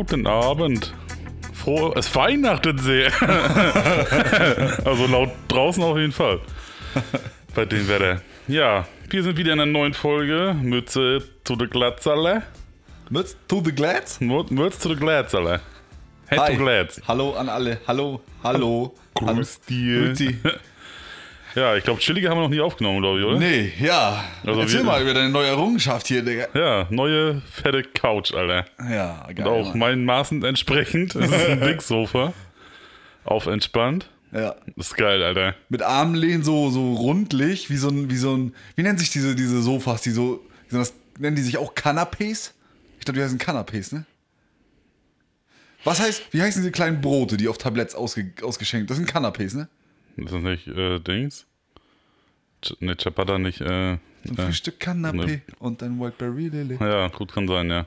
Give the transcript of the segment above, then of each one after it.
guten Abend. Froh, es weihnachtet sehr. also laut draußen auf jeden Fall. Bei dem Wetter. Ja, wir sind wieder in einer neuen Folge. Mütze zu der Glatzerle. Mütz to the Glads? Mütze zu der Glatzerle. Head Hi. to Glatz. Hallo an alle. Hallo, hallo. Grüß dir. Grüezi. Ja, ich glaube, Chillige haben wir noch nie aufgenommen, glaube ich, oder? Nee, ja. Also Erzähl wir- mal über deine neue Errungenschaft hier, Digga. Ja, neue fette Couch, Alter. Ja, geil. Und auch Mann. meinen Maßen entsprechend. Es ist ein Big Sofa. Auf entspannt. Ja. Das ist geil, Alter. Mit Armlehnen so, so rundlich, wie so ein, wie so ein, wie nennen sich diese, diese Sofas, die so, das, nennen die sich auch Canapés? Ich glaube, die heißen Canapés, ne? Was heißt, wie heißen diese kleinen Brote, die auf Tabletts ausge, ausgeschenkt? Das sind Canapés, ne? Das ist nicht äh, Dings. Ch ne, Ciabatta nicht. Äh, So ein äh, Frühstück Canapé ne. und ein Whiteberry Lily. ja, gut kann sein, ja.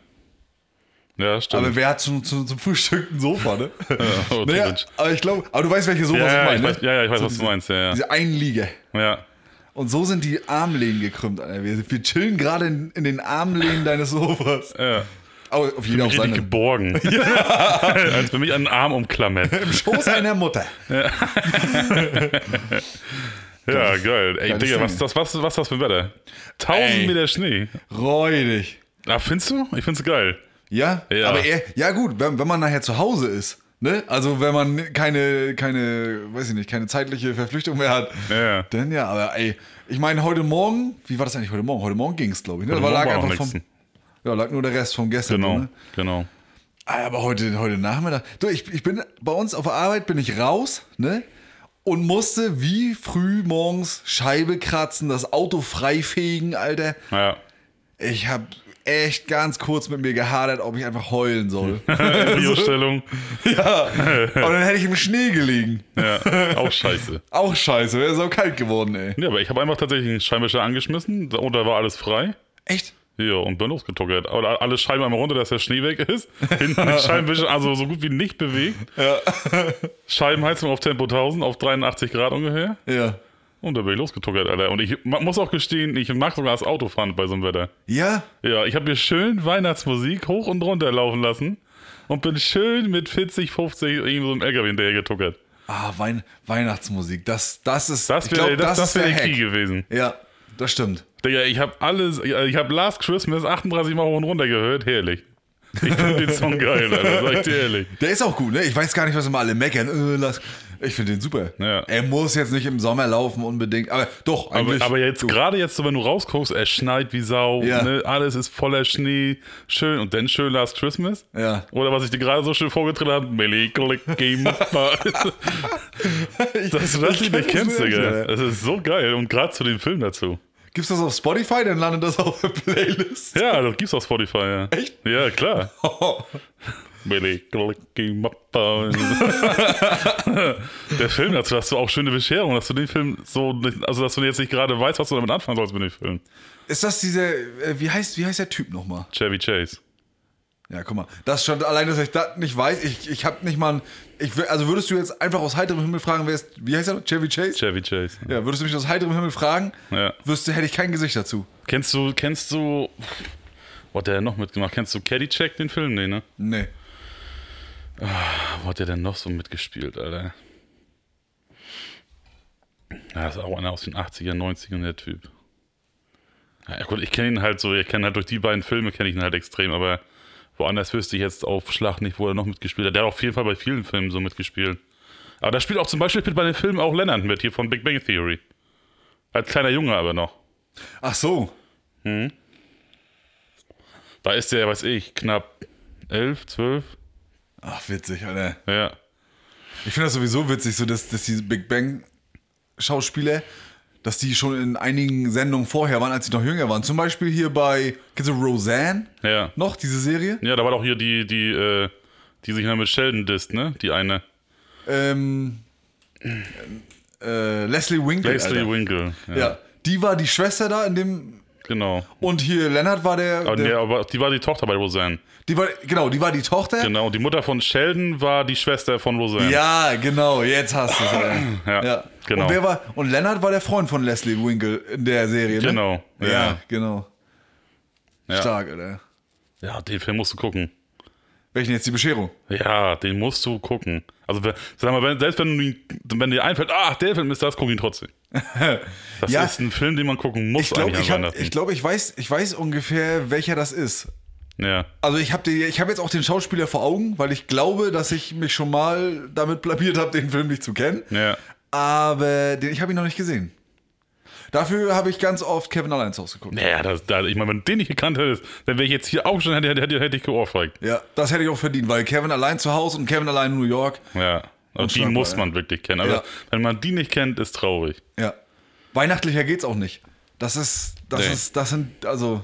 Ja, stimmt. Aber wer hat schon zu, zum Frühstück ein Sofa, ne? oh, naja, aber ich glaube, aber du weißt, welche Sofas ja, ich ja, meine. ich ne? weiß, ja, ja, ich weiß, So was du diese- meinst, ja, ja. Diese Einliege. ja. Und so sind die Armlehnen gekrümmt, Alter. Wir, wir chillen gerade in, in den Armlehnen deines Sofas. ja. Auf jeder auf seine. geborgen. Als wenn mich den Arm umklammert. Im Schoß einer Mutter. Ja, geil. Ey, Digga, was, ist das, was, was das für ein Wetter? 1000 Ey. Meter Schnee. Räudig. Ah, findest du? Ich find's geil. Ja? Ja. Aber eher, ja gut, wenn, wenn man nachher zu Hause ist, ne? Also wenn man keine, keine, weiß ich nicht, keine zeitliche Verpflichtung mehr hat, Ja. dann ja, aber ey, ich meine heute Morgen, wie war das eigentlich heute Morgen? Heute Morgen ging's, glaube ich, ne? Aber lag einfach vom. Ja, lag nur der Rest vom gestern. Genau, Ne? genau. Ah, Aber heute, heute Nachmittag. Du, ich, ich bin bei uns auf der Arbeit bin ich raus, ne? Und musste wie früh morgens Scheibe kratzen, das Auto freifegen, Alter. Ja. Ich habe echt ganz kurz mit mir gehadert, ob ich einfach heulen soll. Biostellung. ja. Und dann hätte ich im Schnee gelegen. Ja, auch scheiße. Auch scheiße, wäre so kalt geworden, ey. Ja, aber ich habe einfach tatsächlich einen Scheinwischer angeschmissen und da war alles frei. Echt? Ja, und bin losgetuckert. Aber alle Scheiben einmal runter, dass der Schnee weg ist. Hinten den Scheibenwischer, also so gut wie nicht bewegt. Ja. Scheibenheizung auf Tempo 1000, auf 83 Grad ungefähr. Ja. Und da bin ich losgetuckert, Alter. Und ich muss auch gestehen, ich mag sogar das Autofahren bei so einem Wetter. Ja? Ja, ich habe mir schön Weihnachtsmusik hoch und runter laufen lassen und bin schön mit 40, 50 irgendwie so einem LKW hinterher getuckert. Ah, Wein Weihnachtsmusik. Das, das ist. Das ich wäre glaub, das, das ist wär der der Key gewesen. Ja, das stimmt. Digga, ich habe alles, ich habe Last Christmas 38 Mal hoch und runter gehört, herrlich. Ich finde den Song geil, Alter, sag ich dir ehrlich. Der ist auch gut, ne? Ich weiß gar nicht, was immer alle meckern. Äh, lass- Ich finde den super. Ja. Er muss jetzt nicht im Sommer laufen unbedingt, aber doch, Aber, eigentlich. aber jetzt du. gerade jetzt, wenn du rausguckst, es schneit wie Sau, Ja. ne? alles ist voller Schnee, schön und dann schön Last Christmas. Ja. Oder was ich dir gerade so schön vorgetragen habe. Dass du das Ich Lied nicht kenn kennst, das Digga. Das ist so geil und gerade zu dem Film dazu. Gibt's das auf Spotify? Dann landet das auf der Playlist. Ja, das gibt's auf Spotify, ja. Echt? Ja, klar. Meliklikim. Der Film dazu hast du auch schöne Bescherung, dass du den Film so, also dass du jetzt nicht gerade weißt, was du damit anfangen sollst mit dem Film. Ist das dieser, äh, wie heißt, wie heißt der Typ nochmal? Chevy Chase. Ja, guck mal. Das schon allein, dass ich das nicht weiß. Ich, ich hab nicht mal. ein- Ich, also würdest du jetzt einfach aus heiterem Himmel fragen, wer ist. Wie heißt er? Chevy Chase? Chevy Chase. Ja, würdest du mich aus heiterem Himmel fragen, Ja. wüsste, hätte ich kein Gesicht dazu. Kennst du, kennst du, wo hat der noch mitgemacht? Kennst du Caddyshack, den Film? Nee, ne? Nee. Wo hat der denn noch so mitgespielt, Alter? Ja, das ist auch einer aus den 80er, 90ern, der Typ. Ja, gut, ich kenne ihn halt so, ich kenne halt durch die beiden Filme kenne ich ihn halt extrem, aber woanders wüsste ich jetzt auf Schlag nicht, wo er noch mitgespielt hat. Der hat auf jeden Fall bei vielen Filmen so mitgespielt. Aber da spielt auch zum Beispiel bei den Filmen auch Lennart mit, hier von Big Bang Theory. Als kleiner Junge aber noch. Ach so. Da ist der, weiß ich, knapp 11, 12. Ach, witzig, Alter. Ja. Ich finde das sowieso witzig, so dass, dass die Big Bang Schauspieler, dass die schon in einigen Sendungen vorher waren, als sie noch jünger waren. Zum Beispiel hier bei, kennst du Roseanne? Ja. Noch, diese Serie? Ja, da war doch hier die, die, äh, die sich dann mit Sheldon disst, ne? Die eine. Ähm, äh, Leslie Winkle. Leslie Alter. Winkle. Ja, Ja, die war die Schwester da in dem. Genau. Und hier Lennart war der. Aber, der nee, aber die war die Tochter bei Roseanne. die war, genau, die war die Tochter. Genau. Die Mutter von Sheldon war die Schwester von Roseanne. Ja, genau, jetzt hast du es. Ja, ja. genau. Und, wer war, und Lennart war der Freund von Leslie Winkle in der Serie, ne? Genau. Ja, Ja. genau. Ja. Stark, Alter. Ja, den Film musst du gucken. Welchen jetzt die Bescherung? Ja, den musst du gucken. Also, sag mal, selbst wenn, wenn dir einfällt, ach, der Film ist das, guck ihn trotzdem. Das Ja. ist ein Film, den man gucken muss Ich glaube, eigentlich ich, hab, ich, glaub, ich, weiß, ich weiß ungefähr, welcher das ist. ja. Also ich habe hab jetzt auch den Schauspieler vor Augen, weil ich glaube, dass ich mich schon mal damit blamiert habe, den Film nicht zu kennen. Ja. Aber den, ich habe ihn noch nicht gesehen. Dafür habe ich ganz oft Kevin allein zu Hause geguckt. Naja, das, da, ich meine, wenn du den nicht gekannt hättest, dann wäre ich jetzt hier auch schon, hätte, hätte, hätte ich geohrfeigt. Ja, das hätte ich auch verdient, weil Kevin allein zu Hause und Kevin allein in New York. Ja. Und die muss ja. man wirklich kennen. Aber Ja. wenn man die nicht kennt, ist traurig. Ja. Weihnachtlicher geht's auch nicht. Das ist, das Nee. ist, das sind, also,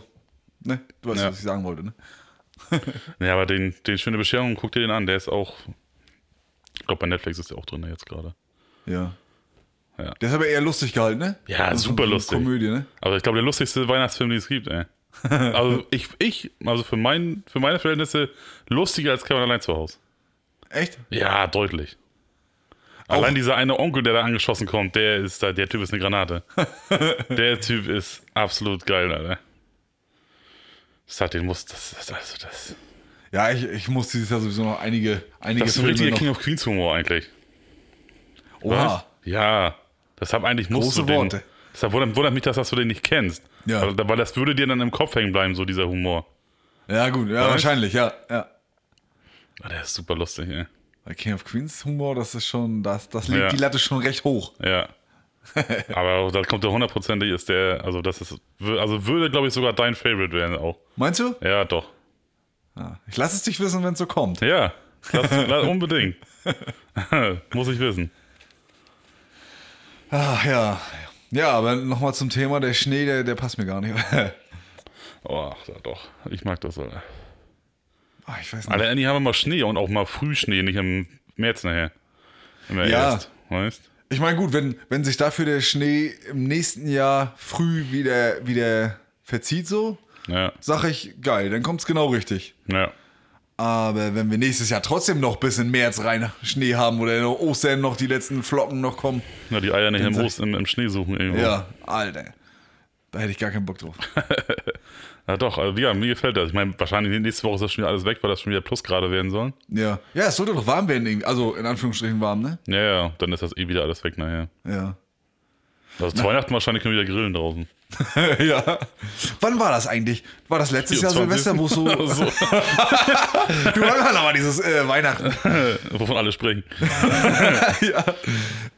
ne, du weißt, Ja. was ich sagen wollte, ne? Ja, aber den, den schöne Bescherung, guck dir den an. Der ist auch, ich glaube, bei Netflix ist der auch drin jetzt gerade. Ja. Ja. Der ist aber eher lustig gehalten, ne? Ja, Also super so lustig. Komödie, ne? Aber ich glaube, der lustigste Weihnachtsfilm, den es gibt, ey. Also ich, ich, also für, mein, für meine Verhältnisse lustiger als Kevin allein zu Hause. Echt? Ja, deutlich. Allein dieser eine Onkel, der da angeschossen kommt, der ist da, der Typ ist eine Granate. der Typ ist absolut geil, Alter. Das hat den muss, das, das, also das, Ja, ich, ich muss dieses Jahr sowieso noch einige, einige das ist ein Filme richtiger noch. King of Queens Humor eigentlich. Oha. Ja, deshalb eigentlich musst Große du den, Worte. Deshalb wundert, wundert mich, das, dass du den nicht kennst. Ja. Weil, weil das würde dir dann im Kopf hängen bleiben, so dieser Humor. Ja, gut, ja, Was? wahrscheinlich, ja, ja. Ah, der ist super lustig, ey. Bei King of Queens Humor, das ist schon, das, das legt Ja. die Latte schon recht hoch. Ja. Aber da kommt der hundertprozentig ist der, also das ist, also würde, glaube ich, sogar dein Favorite werden auch. Meinst du? Ja, doch. Ja. Ich lasse es dich wissen, wenn es so kommt. Ja, das, das, unbedingt. Muss ich wissen. Ach ja. Ja, aber nochmal zum Thema, der Schnee, der, der passt mir gar nicht. Oh, doch. Ich mag das, Alter. Ach, ich weiß nicht. Alter, endlich haben wir mal Schnee und auch mal Frühschnee, nicht im März nachher. Immer Ja. erst, weißt? Ich meine, gut, wenn, wenn sich dafür der Schnee im nächsten Jahr früh wieder, wieder verzieht, so, Ja, sag ich, geil, dann kommt's genau richtig. ja. Aber wenn wir nächstes Jahr trotzdem noch bis in März rein Schnee haben oder in Ostern noch die letzten Flocken noch kommen, Na, die Eier nicht im, Ost, im, im Schnee suchen irgendwo. ja, Alter, da hätte ich gar keinen Bock drauf. Ja, doch, also, ja, mir gefällt das. Ich meine, wahrscheinlich nächste Woche ist das schon wieder alles weg, weil das schon wieder Plusgrade werden sollen. Ja, ja, es sollte doch warm werden, also in Anführungsstrichen warm, ne? Ja, ja, dann ist das eh wieder alles weg nachher. Ja. Also zu Weihnachten wahrscheinlich können wir wieder grillen draußen. ja. Wann war das eigentlich? War das letztes Jahr 24. Silvester, wo so. so, du wann war dieses äh, Weihnachten? wovon alle sprechen. ja.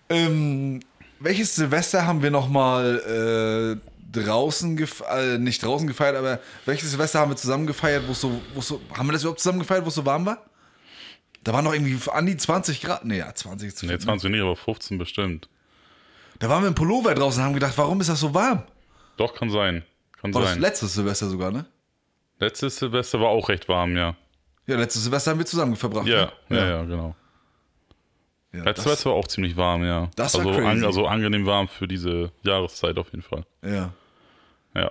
Ähm, welches Silvester haben wir nochmal äh, draußen gefeiert, äh, nicht draußen gefeiert, aber welches Silvester haben wir zusammen gefeiert, wo so, so, haben wir das überhaupt zusammen gefeiert, wo es so warm war? Da waren noch irgendwie an die 20 Grad. Nee, ja, 20 ist zu Ne, viel. 20 nicht, aber 15 bestimmt. Da waren wir im Pullover draußen und haben gedacht, warum ist das so warm? Doch, kann sein. Kann War das sein. letztes Silvester sogar, ne? Letztes Silvester war auch recht warm, ja. Ja, letztes Silvester haben wir zusammen verbracht. Ja, ne? ja, ja, genau. ja Letztes das, Silvester war auch ziemlich warm, ja. Das war also, crazy. also angenehm warm für diese Jahreszeit auf jeden Fall. ja. Ja.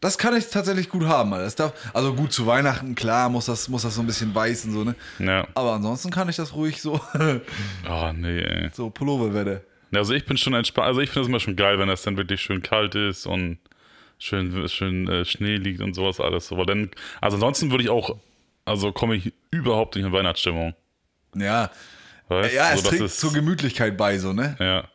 Das kann ich tatsächlich gut haben. Das darf, also gut zu Weihnachten, klar, muss das, muss das so ein bisschen weiß und so, ne? Ja. Aber ansonsten kann ich das ruhig so, Oh, nee, ey. so Pulloverwetter. Also ich bin schon entspannt. Also ich finde es immer schon geil, wenn das dann wirklich schön kalt ist und schön, schön äh, Schnee liegt und sowas alles. Aber dann, also ansonsten würde ich auch, also komme ich überhaupt nicht in Weihnachtsstimmung. Ja. Weißt? Ja, es so, das trägt ist- zur Gemütlichkeit bei, so, ne? Ja.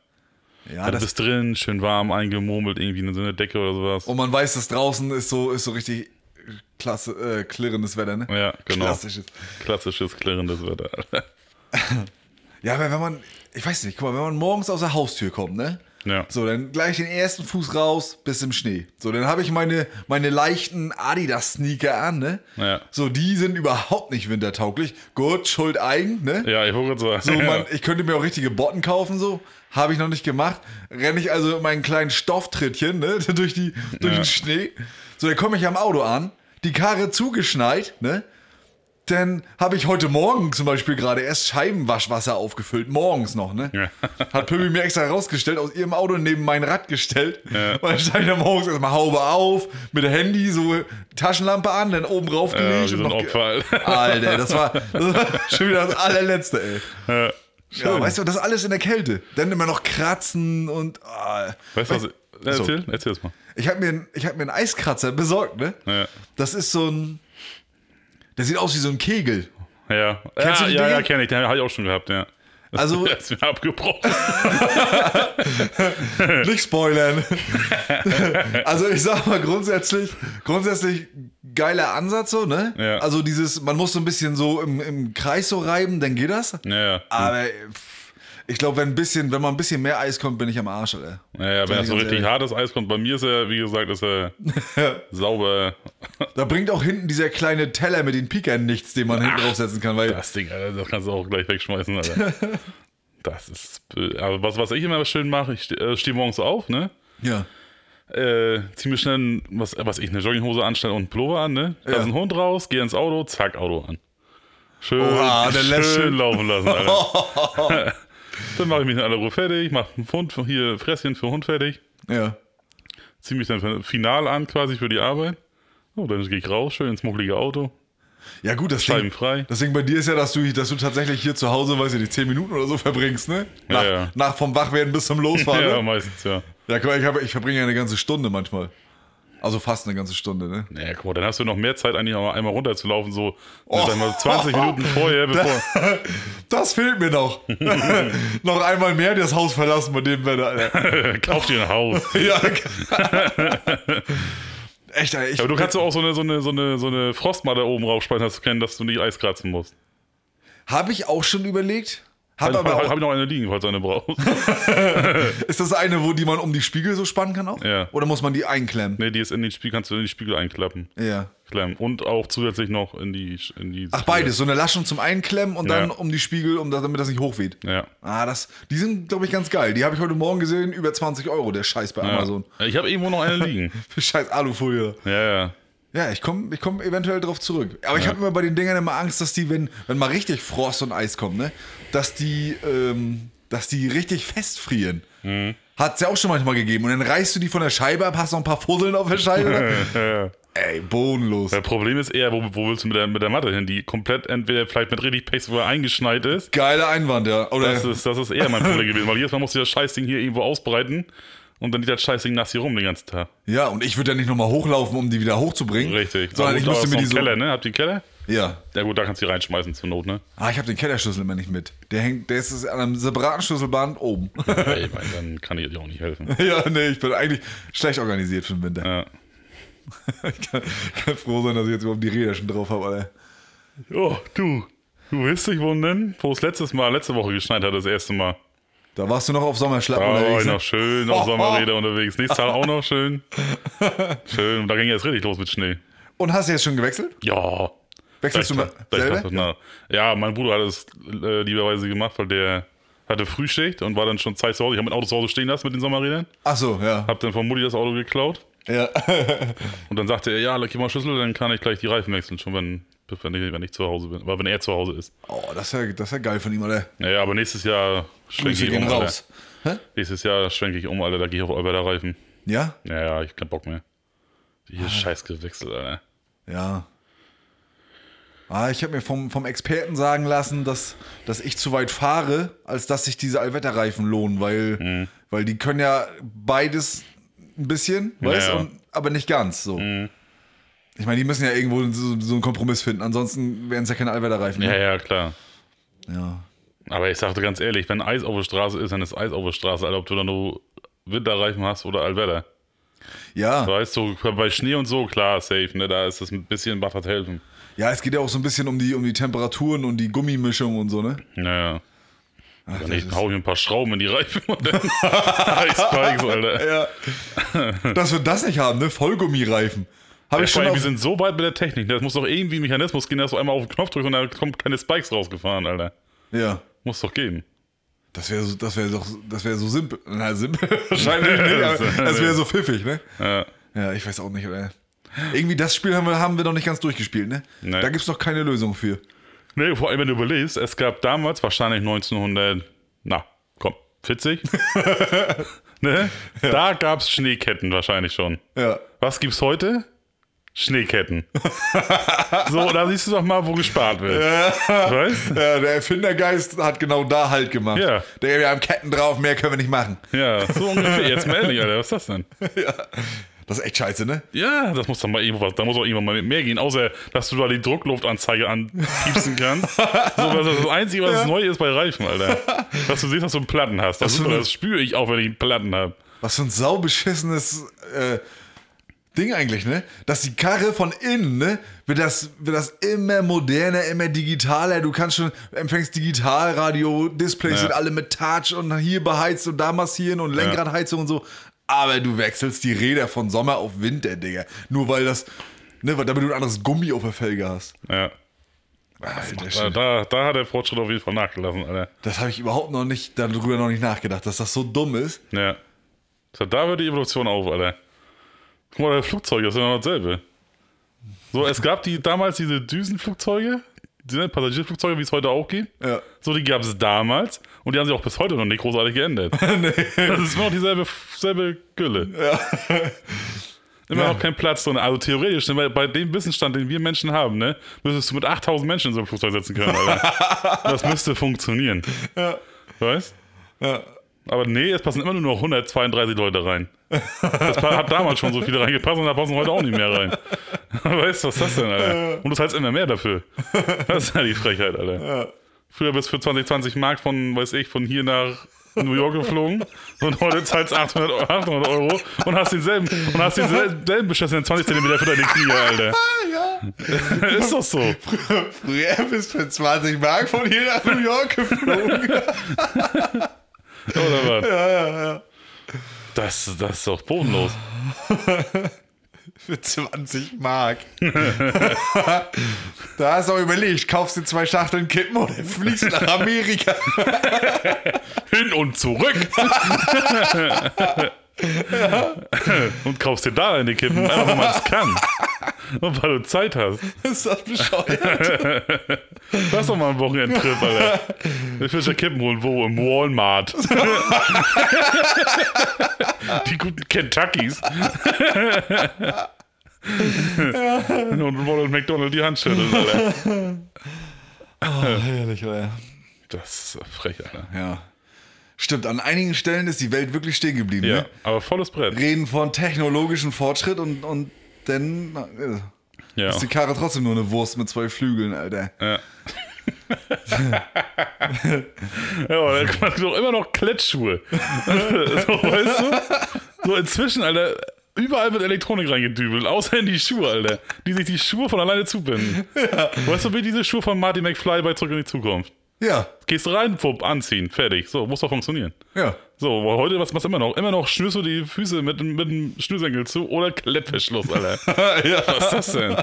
Ja, du das, bist drin, schön warm, eingemurmelt, irgendwie in so eine Decke oder sowas. und man weiß, dass draußen ist so, ist so richtig klasse, äh, klirrendes Wetter, ne? Ja, genau. Klassisches. Klassisches, klirrendes Wetter. Ja, aber wenn man, ich weiß nicht, guck mal, wenn man morgens aus der Haustür kommt, ne? ja. So, dann gleich den ersten Fuß raus bis im Schnee. So, dann habe ich meine, meine leichten Adidas-Sneaker an, ne? Ja. So, die sind überhaupt nicht wintertauglich. Gut, Schuld eigen, ne? Ja, ich wollte gerade So, sagen. man, ich könnte mir auch richtige Botten kaufen, so. Habe ich noch nicht gemacht. Renne ich also mit meinen kleinen Stofftrittchen, ne? Durch, die, durch Ja. den Schnee. So, dann komme ich am Auto an, die Karre zugeschneit, ne? Dann habe ich heute Morgen zum Beispiel gerade erst Scheibenwaschwasser aufgefüllt, morgens noch, ne? Ja. Hat Pippi mir extra rausgestellt, aus ihrem Auto neben mein Rad gestellt. Ja. Und dann stand ich morgens erstmal Haube auf, mit der Handy, so Taschenlampe an, dann oben drauf Ja, gelegt. so und noch Opfer. Alter. Das war, das war schon wieder das allerletzte, ey. Ja. Ja, weißt du, das alles in der Kälte. Dann immer noch kratzen und. ah. Weißt du was? So. Erzähl, erzähl es mal. Ich habe mir, ich hab mir einen Eiskratzer besorgt, ne? Ja. Das ist so ein. Der sieht aus wie so ein Kegel. Ja, Kennst ja, ja, ja Dinger? kenne ich. Den habe ich auch schon gehabt, ja. Also- Der ist mir abgebrochen. Nicht spoilern. also ich sag mal grundsätzlich, grundsätzlich geiler Ansatz so, ne? Ja. Also dieses, man muss so ein bisschen so im, im Kreis so reiben, dann geht das. Ja, ja. Aber pff, ich glaube, wenn ein bisschen, wenn mal ein bisschen mehr Eis kommt, bin ich am Arsch, Alter. Ja, ja, wenn so richtig ehrlich. hartes Eis kommt, bei mir ist er, wie gesagt, ist er sauber. Da bringt auch hinten dieser kleine Teller mit den Pikern nichts, den man hinten draufsetzen kann, weil Das Ding, Alter, das kannst du auch gleich wegschmeißen, Alter. Das ist. bö- Also was, was ich immer schön mache, ich stehe äh, steh morgens auf, ne? ja. Äh, zieh mir schnell, was, was ich, eine Jogginghose anstelle und einen Pullover an, ne? Da Ja. ist ein Hund raus, geh ins Auto, zack, Auto an. Schön, Oha, schön- laufen lassen, Alter. Dann mache ich mich in aller Ruhe fertig, mach einen Hund, hier Fresschen für Hund fertig, Ja. zieh mich dann final an quasi für die Arbeit. Oh, dann gehe ich raus, schön ins mucklige Auto, Ja gut, das Ding, scheibenfrei. das Ding bei dir ist ja, dass du, dass du tatsächlich hier zu Hause, weiß ich nicht, 10 Minuten oder so verbringst, ne? Nach, Ja, ja. nach vom Wachwerden bis zum Losfahren. Ja, ne? meistens, ja. Ja, ich, hab, ich verbringe ja eine ganze Stunde manchmal. Also fast eine ganze Stunde, ne? Naja, guck mal, dann hast du noch mehr Zeit, eigentlich noch einmal runterzulaufen, so Oh. sag mal, 20 Minuten vorher, bevor. Das fehlt mir noch. noch einmal mehr das Haus verlassen bei dem Wetter, Alter. Kauf dir ein Haus. Ja. Echt, Alter, ich, Aber du kannst doch auch so eine, so eine, so eine, so eine Frostmatte oben raufspeisen, dass du kennen, dass du nicht Eis kratzen musst. Habe ich auch schon überlegt. Hab Habe hab, auch, hab ich noch eine liegen, falls du eine brauchst. ist das eine, wo die man um die Spiegel so spannen kann auch? Ja. Oder muss man die einklemmen? nee, die ist in den Spiegel, kannst du in die Spiegel einklappen. Ja. Klemmen. Und auch zusätzlich noch in die. In die Ach, beides. So eine Laschung zum Einklemmen und dann Ja. um die Spiegel, um, damit das nicht hochweht. Ja. Ah, das, die sind, glaube ich, ganz geil. Die habe ich heute Morgen gesehen. Über 20 Euro, der Scheiß bei Amazon. ja. Ich habe irgendwo noch eine liegen. Scheiß Alufolie. Ja, ja. Ja, ich komme ich komm eventuell drauf zurück. Aber ich habe immer bei den Dingern immer Angst, dass die, wenn, wenn mal richtig Frost und Eis kommt, ne, dass die, ähm, dass die richtig festfrieren. Mhm. Hat es ja auch schon manchmal gegeben. Und dann reißt du die von der Scheibe ab, hast noch ein paar Fusseln auf der Scheibe. ja, ja. Ey, bodenlos. Das Problem ist eher, wo, wo willst du mit der, mit der Matte hin? Die komplett entweder vielleicht mit richtig Paste, wo er eingeschneit ist. Geiler Einwand, ja. Oder, Das ist, das ist eher mein Problem gewesen, weil jedes Mal musst du das Scheißding hier irgendwo ausbreiten und dann liegt das Scheißding nass hier rum den ganzen Tag. ja, und ich würde ja nicht nochmal hochlaufen, um die wieder hochzubringen. Richtig. Sondern ich aber mir die so Keller, ne? Habt ihr einen Keller? Ja. Ja gut, da kannst du die reinschmeißen zur Not, ne? Ah, ich habe den Kellerschlüssel immer nicht mit. Der hängt, der ist an einem separaten Schlüsselband oben. Ja, ich meine, dann kann ich dir auch nicht helfen. ja, nee, ich bin eigentlich schlecht organisiert für den Winter. Ja. Ich kann, kann froh sein, dass ich jetzt überhaupt die Räder schon drauf habe, Alter. Oh, du. Du wirst dich wundern, wo es letztes Mal, letzte Woche geschneit hat, das erste Mal. Da warst du noch auf Sommerschlappen Da war unterwegs. ich Ne? noch schön auf Sommerräder unterwegs. Nächstes Tag auch noch schön. Schön. Und da ging jetzt richtig los mit Schnee. Und hast du jetzt schon gewechselt? Ja. Wechselst du mal Da selber? dachte, na, ja, mein Bruder hat es äh, lieberweise gemacht, weil der hatte Frühschicht und war dann schon Zeit zu Hause. Ich habe mein Auto zu Hause stehen lassen mit den Sommerrädern. Ach so, ja. Hab dann von Mutti das Auto geklaut. ja. Und dann sagte er, ja, gib mal Schlüssel, dann kann ich gleich die Reifen wechseln, schon wenn, wenn, ich, wenn ich zu Hause bin. Aber wenn er zu Hause ist. Oh, das ist ja, das ist ja geil von ihm, Alter. Naja, aber nächstes Jahr schwenke ich um, raus. Nächstes Jahr schwenke ich um, Alter. Da gehe ich auf Alberta Reifen. Ja? Naja, ich hab keinen Bock mehr. Hier Ah. scheiß gewechselt, Alter. Ja. Ah, ich habe mir vom, vom Experten sagen lassen, dass, dass ich zu weit fahre, als dass sich diese Allwetterreifen lohnen, weil, Mhm. weil die können ja beides ein bisschen, weißt Ja, ja. und, aber nicht ganz so. Ich meine, die müssen ja irgendwo so, so einen Kompromiss finden, ansonsten wären es ja keine Allwetterreifen. Ja, Ne? ja, klar. Ja. Aber ich sagte ganz ehrlich, wenn Eis auf der Straße ist, dann ist Eis auf der Straße, Alter, ob du dann nur Winterreifen hast oder Allwetter. Ja. Weißt du, bei Schnee und so, klar, safe, ne? Da ist das ein bisschen was hat helfen. ja, es geht ja auch so ein bisschen um die, um die Temperaturen und die Gummimischung und so, ne? Naja. Ach, Dann das ich hau ich ein paar Schrauben in die Reifen und dann Eisspikes, Alter. Ja. Dass wir das nicht haben, ne? Vollgummireifen. Habe Ja, ich schon allem, wir sind so weit mit der Technik, das muss doch irgendwie ein Mechanismus gehen, dass du einmal auf den Knopf drückst und da kommen keine Spikes rausgefahren, Alter. Ja. Muss doch gehen. Das wäre so, das wäre doch, das wäre so simpel. Na, simpel wahrscheinlich nicht, aber das wäre so pfiffig, ne? Ja. Ja, ich weiß auch nicht, oder? Irgendwie das Spiel haben wir, haben wir noch nicht ganz durchgespielt, ne? Nee. Da gibt's noch keine Lösung für. Nee, vor allem, wenn du überlegst, es gab damals wahrscheinlich 1900, na, komm, 40? ne? Da gab's Schneeketten wahrscheinlich schon. Ja. Was gibt's heute? Schneeketten. so, da siehst du doch mal, wo gespart wird. Weißt? Ja, der Erfindergeist hat genau da Halt gemacht. Ja. Der, wir haben Ketten drauf, mehr können wir nicht machen. Ja, so ungefähr. Jetzt mal ehrlich, Alter, was ist das denn? Das ist echt scheiße, ne? Ja, das muss dann mal irgendwo was, da muss auch irgendwann mal mit mehr gehen, außer dass du da die Druckluftanzeige anpiepsen kannst. so, das ist das Einzige, was neu ist bei Reifen, Alter. Dass du siehst, dass du einen Platten hast. Das, eine- das spüre ich auch, wenn ich einen Platten habe. Was für ein saubeschissenes äh, Ding eigentlich, ne? Dass die Karre von innen, ne? Wird das, wird das immer moderner, immer digitaler. Du kannst schon, empfängst Digitalradio, Displays Ja. sind alle mit Touch und hier beheizt und da massieren und Lenkradheizung und so. Aber du wechselst die Räder von Sommer auf Winter, Digga. Nur weil das, ne, weil damit du ein anderes Gummi auf der Felge hast. Ja. Alter, Da, da, hat der Fortschritt auf jeden Fall nachgelassen, Alter. das habe ich überhaupt noch nicht, darüber noch nicht nachgedacht, dass das so dumm ist. Ja. So, da hört die Evolution auf, Alter. Guck mal, das Flugzeug ist ja noch dasselbe. So, es gab die damals diese Düsenflugzeuge, diese Passagierflugzeuge, wie es heute auch gibt. Ja. So, die gab es damals und die haben sich auch bis heute noch nicht großartig geändert. Das ist immer noch dieselbe selbe Gülle. Immer Ja. noch kein Platz drin. Also theoretisch, bei, dem Wissensstand, den wir Menschen haben, ne, müsstest du mit 8000 Menschen in so ein Flugzeug setzen können, Alter. Das müsste funktionieren. Weißt? Ja. Aber nee, es passen immer nur noch 132 Leute rein. Das hat damals schon so viele reingepasst und da passen heute auch nicht mehr rein. Weißt du, was ist das denn, Alter? Und du zahlst immer mehr dafür. Das ist ja die Frechheit, Alter. Früher bist du für 20, 20 Mark von, weiß ich, von hier nach New York geflogen und heute zahlst 800, Eu- 800 Euro und hast denselben, und hast denselben beschissenen 20 Zentimeter für deine Knie, Alter. Ja. Ist doch so. Früher bist du für 20 Mark von hier nach New York geflogen. Oder was? ja, ja, ja. Das, das ist doch bodenlos. Für 20 Mark. da hast du auch überlegt, kaufst du zwei Schachteln Kippen oder fliegst nach Amerika. Hin und zurück. Und kaufst dir da eine Kippen, einfach weil man es kann. Und weil du Zeit hast. ist das bescheuert? Lass doch mal einen Wochenendtrip, Alter. Ich will ja Kippen holen. Wo? Im Walmart. Die guten Kentuckys. Und Ronald McDonald die Hand schüttelt, Alter. Oh, herrlich, Alter. Das ist frech, Alter. Ja. Stimmt, an einigen Stellen ist die Welt wirklich stehen geblieben. Ja, Ne? aber volles Brett. Reden von technologischem Fortschritt und, und dann Ja. ist die Karre trotzdem nur eine Wurst mit zwei Flügeln, Alter. Ja. ja, aber da man doch immer noch Klettschuhe. so, weißt du? So inzwischen, Alter, überall wird Elektronik reingedübelt, außer in die Schuhe, Alter. Die sich die Schuhe von alleine zubinden. Weißt du, wie diese Schuhe von Marty McFly bei Zurück in die Zukunft? Ja, Gehst rein, wupp, anziehen, fertig. So, muss doch funktionieren. ja. So, heute, was was immer noch? Immer noch schnürst du die Füße mit, dem- mit dem Schnürsenkel zu oder Klettverschluss, Alter. ja. Was ist das denn?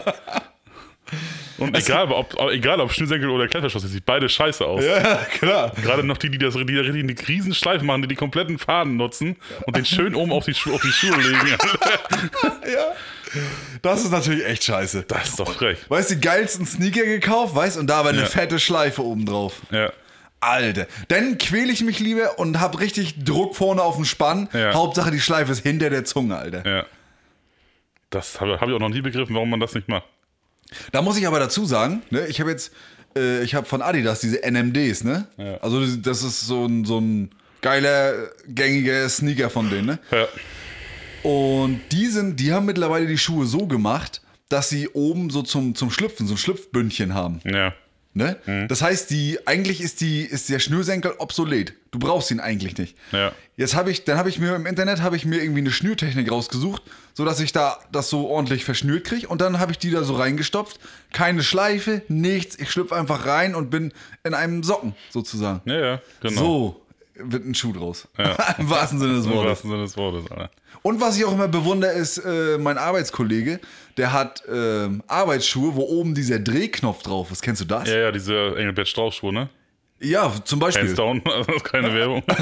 Und egal ob, egal ob Schnürsenkel oder Klettverschluss, die sieht beide scheiße aus. Ja, klar. Gerade noch die, die das die da richtig eine Riesenschleife machen, die die kompletten Faden nutzen und den schön oben auf die, Schu auf die Schuhe legen. Ja. Das ist natürlich echt scheiße. Das ist doch frech. Weißt du, die geilsten Sneaker gekauft, weißt und da aber eine Ja. fette Schleife oben drauf. Ja. Alter. Dann quäle ich mich lieber und hab richtig Druck vorne auf dem Spann. Ja. Hauptsache die Schleife ist hinter der Zunge, Alter. Ja. Das habe hab ich auch noch nie begriffen, warum man das nicht macht. Da muss ich aber dazu sagen, ne, ich habe jetzt, äh, ich habe von Adidas diese NMDs, ne? Ja. Also das ist so ein, so ein geiler, gängiger Sneaker von denen, ne? Ja. Und die sind, die haben mittlerweile die Schuhe so gemacht, dass sie oben so zum, zum Schlüpfen, so ein Schlüpfbündchen haben. Ja. Ne? Mhm. Das heißt, die, eigentlich ist, die, ist der Schnürsenkel obsolet. Du brauchst ihn eigentlich nicht. Ja. Jetzt habe ich, dann habe ich mir im Internet habe ich mir irgendwie eine Schnürtechnik rausgesucht, sodass ich da das so ordentlich verschnürt kriege. Und dann habe ich die da so reingestopft. Keine Schleife, nichts. Ich schlüpfe einfach rein und bin in einem Socken sozusagen. Ja, ja, genau. So wird ein Schuh draus. Ja. Im wahrsten Sinne des Im Wortes. wahrsten Sinne des Wortes, Alter. Und was ich auch immer bewundere, ist äh, mein Arbeitskollege, der hat ähm, Arbeitsschuhe, wo oben dieser Drehknopf drauf ist. Kennst du das? Ja, ja, diese Engelbert Strauß-Schuhe, ne? Ja, zum Beispiel. Hands down, also keine Werbung.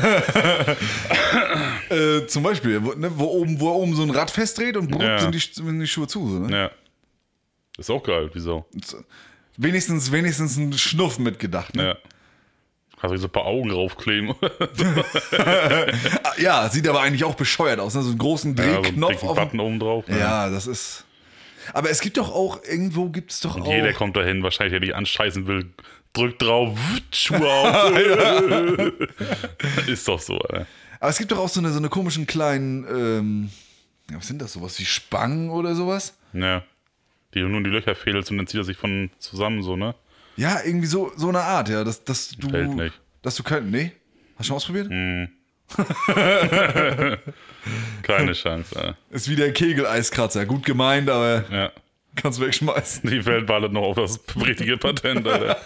Äh, zum Beispiel, wo, ne, wo, oben, wo oben so ein Rad festdreht und brupp, Ja. sind, die, sind die Schuhe zu. So, ne? Ja. Ist auch geil, wieso? Wenigstens, wenigstens ein Schnuff mitgedacht. Ne? Ja. Kannst du so ein paar Augen raufkleben. Ja, sieht aber eigentlich auch bescheuert aus. Ne? So einen großen Ja, so einen Drehknopf Button oben drauf. ne? Ja, das ist. Aber es gibt doch auch, irgendwo gibt es doch auch. Jeder kommt dahin, wahrscheinlich, der dich anscheißen will, drückt drauf, Schuhe auf. Ist doch so, Alter. Aber es gibt doch auch so eine, so eine komischen kleinen, ähm, Ja, was sind das? Sowas wie Spangen oder sowas? Ja. Die nur in die Löcher fädelst und dann zieht er sich von zusammen so, ne? Ja, irgendwie so, so eine Art, ja. Dass, dass du. Fällt nicht. Dass du kein. Nee? Hast du schon ausprobiert? Keine Chance, ja. Ist wie der Kegel-Eiskratzer. Gut gemeint, aber ja. kannst wegschmeißen. Die Welt wartet noch auf das richtige Patent, Alter.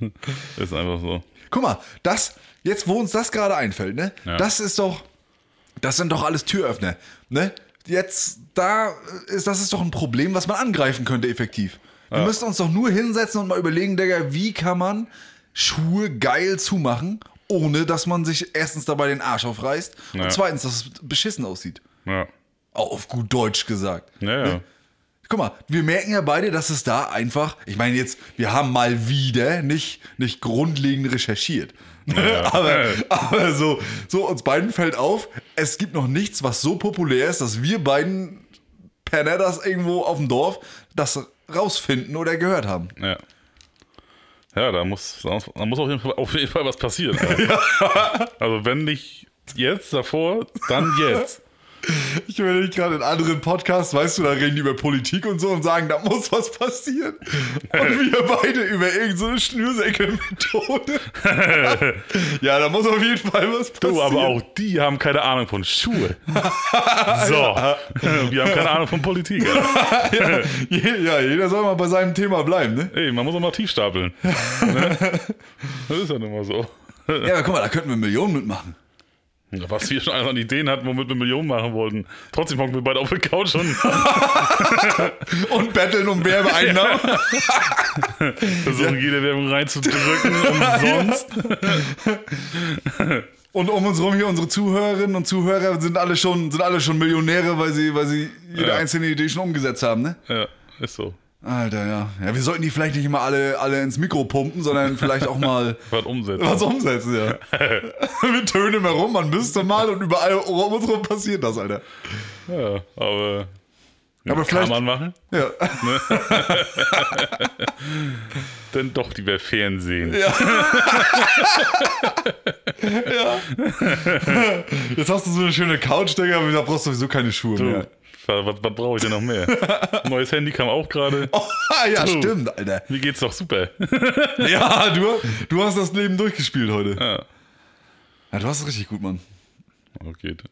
ist einfach so. Guck mal, das, jetzt wo uns das gerade einfällt, ne? Ja. Das ist doch, das sind doch alles Türöffner, ne? Jetzt, da ist, das ist doch ein Problem, was man angreifen könnte, effektiv. Wir müssen uns doch nur hinsetzen und mal überlegen, Digga, wie kann man Schuhe geil zumachen, ohne dass man sich erstens dabei den Arsch aufreißt Ja. und zweitens, dass es beschissen aussieht. Ja. Auch auf gut Deutsch gesagt. Ja, ja. Guck mal, wir merken ja beide, dass es da einfach, ich meine jetzt, wir haben mal wieder nicht, nicht grundlegend recherchiert. aber, aber so, so uns beiden fällt auf, es gibt noch nichts, was so populär ist, dass wir beiden Penner das irgendwo auf dem Dorf das rausfinden oder gehört haben. Ja. Ja, da muss, da muss auf, jeden Fall, auf jeden Fall was passieren. Alter. Also wenn nicht jetzt, davor, dann jetzt. Ich nicht gerade in anderen Podcasts, weißt du, da reden die über Politik und so und sagen, da muss was passieren. Und wir beide über irgendeine so Schnürsenkel-Methode. ja, da muss auf jeden Fall was passieren. Du, aber auch die haben keine Ahnung von Schuhe. So. Wir haben keine Ahnung von Politik. Je- Ja, jeder soll mal bei seinem Thema bleiben, ne? Ey, man muss auch mal tief stapeln. Ne? Das ist ja nun mal so. Ja, aber guck mal, da könnten wir Millionen mitmachen. Was wir schon an Ideen hatten, womit wir Millionen machen wollten. Trotzdem hocken wir beide auf der Couch und Und betteln um Werbeeinnahmen. versuchen, jede Werbung reinzudrücken. Umsonst. Und um uns rum hier unsere Zuhörerinnen und Zuhörer sind alle schon, sind alle schon Millionäre, weil sie, weil sie jede Ja. einzelne Idee schon umgesetzt haben, ne? Ja, ist so. Alter, ja. Ja, wir sollten die vielleicht nicht immer alle, alle ins Mikro pumpen, sondern vielleicht auch mal Was umsetzen. was umsetzen, ja. wir tönen immer rum, man müsste mal und überall um uns rum passiert das, Alter. Ja, aber. Aber kann vielleicht- man machen. Ja. Denn doch lieber Fernsehen. Ja. ja. Jetzt hast du so eine schöne Couch, Digga, aber da brauchst du sowieso keine Schuhe Du, mehr. Was, was brauche ich denn noch mehr? Neues Handy kam auch gerade. Oh, ja, Du. stimmt, Alter. Mir geht's doch super. Ja, du, du hast das Leben durchgespielt heute. Ja. Ja, du hast es richtig gut, Mann. Oh, geht.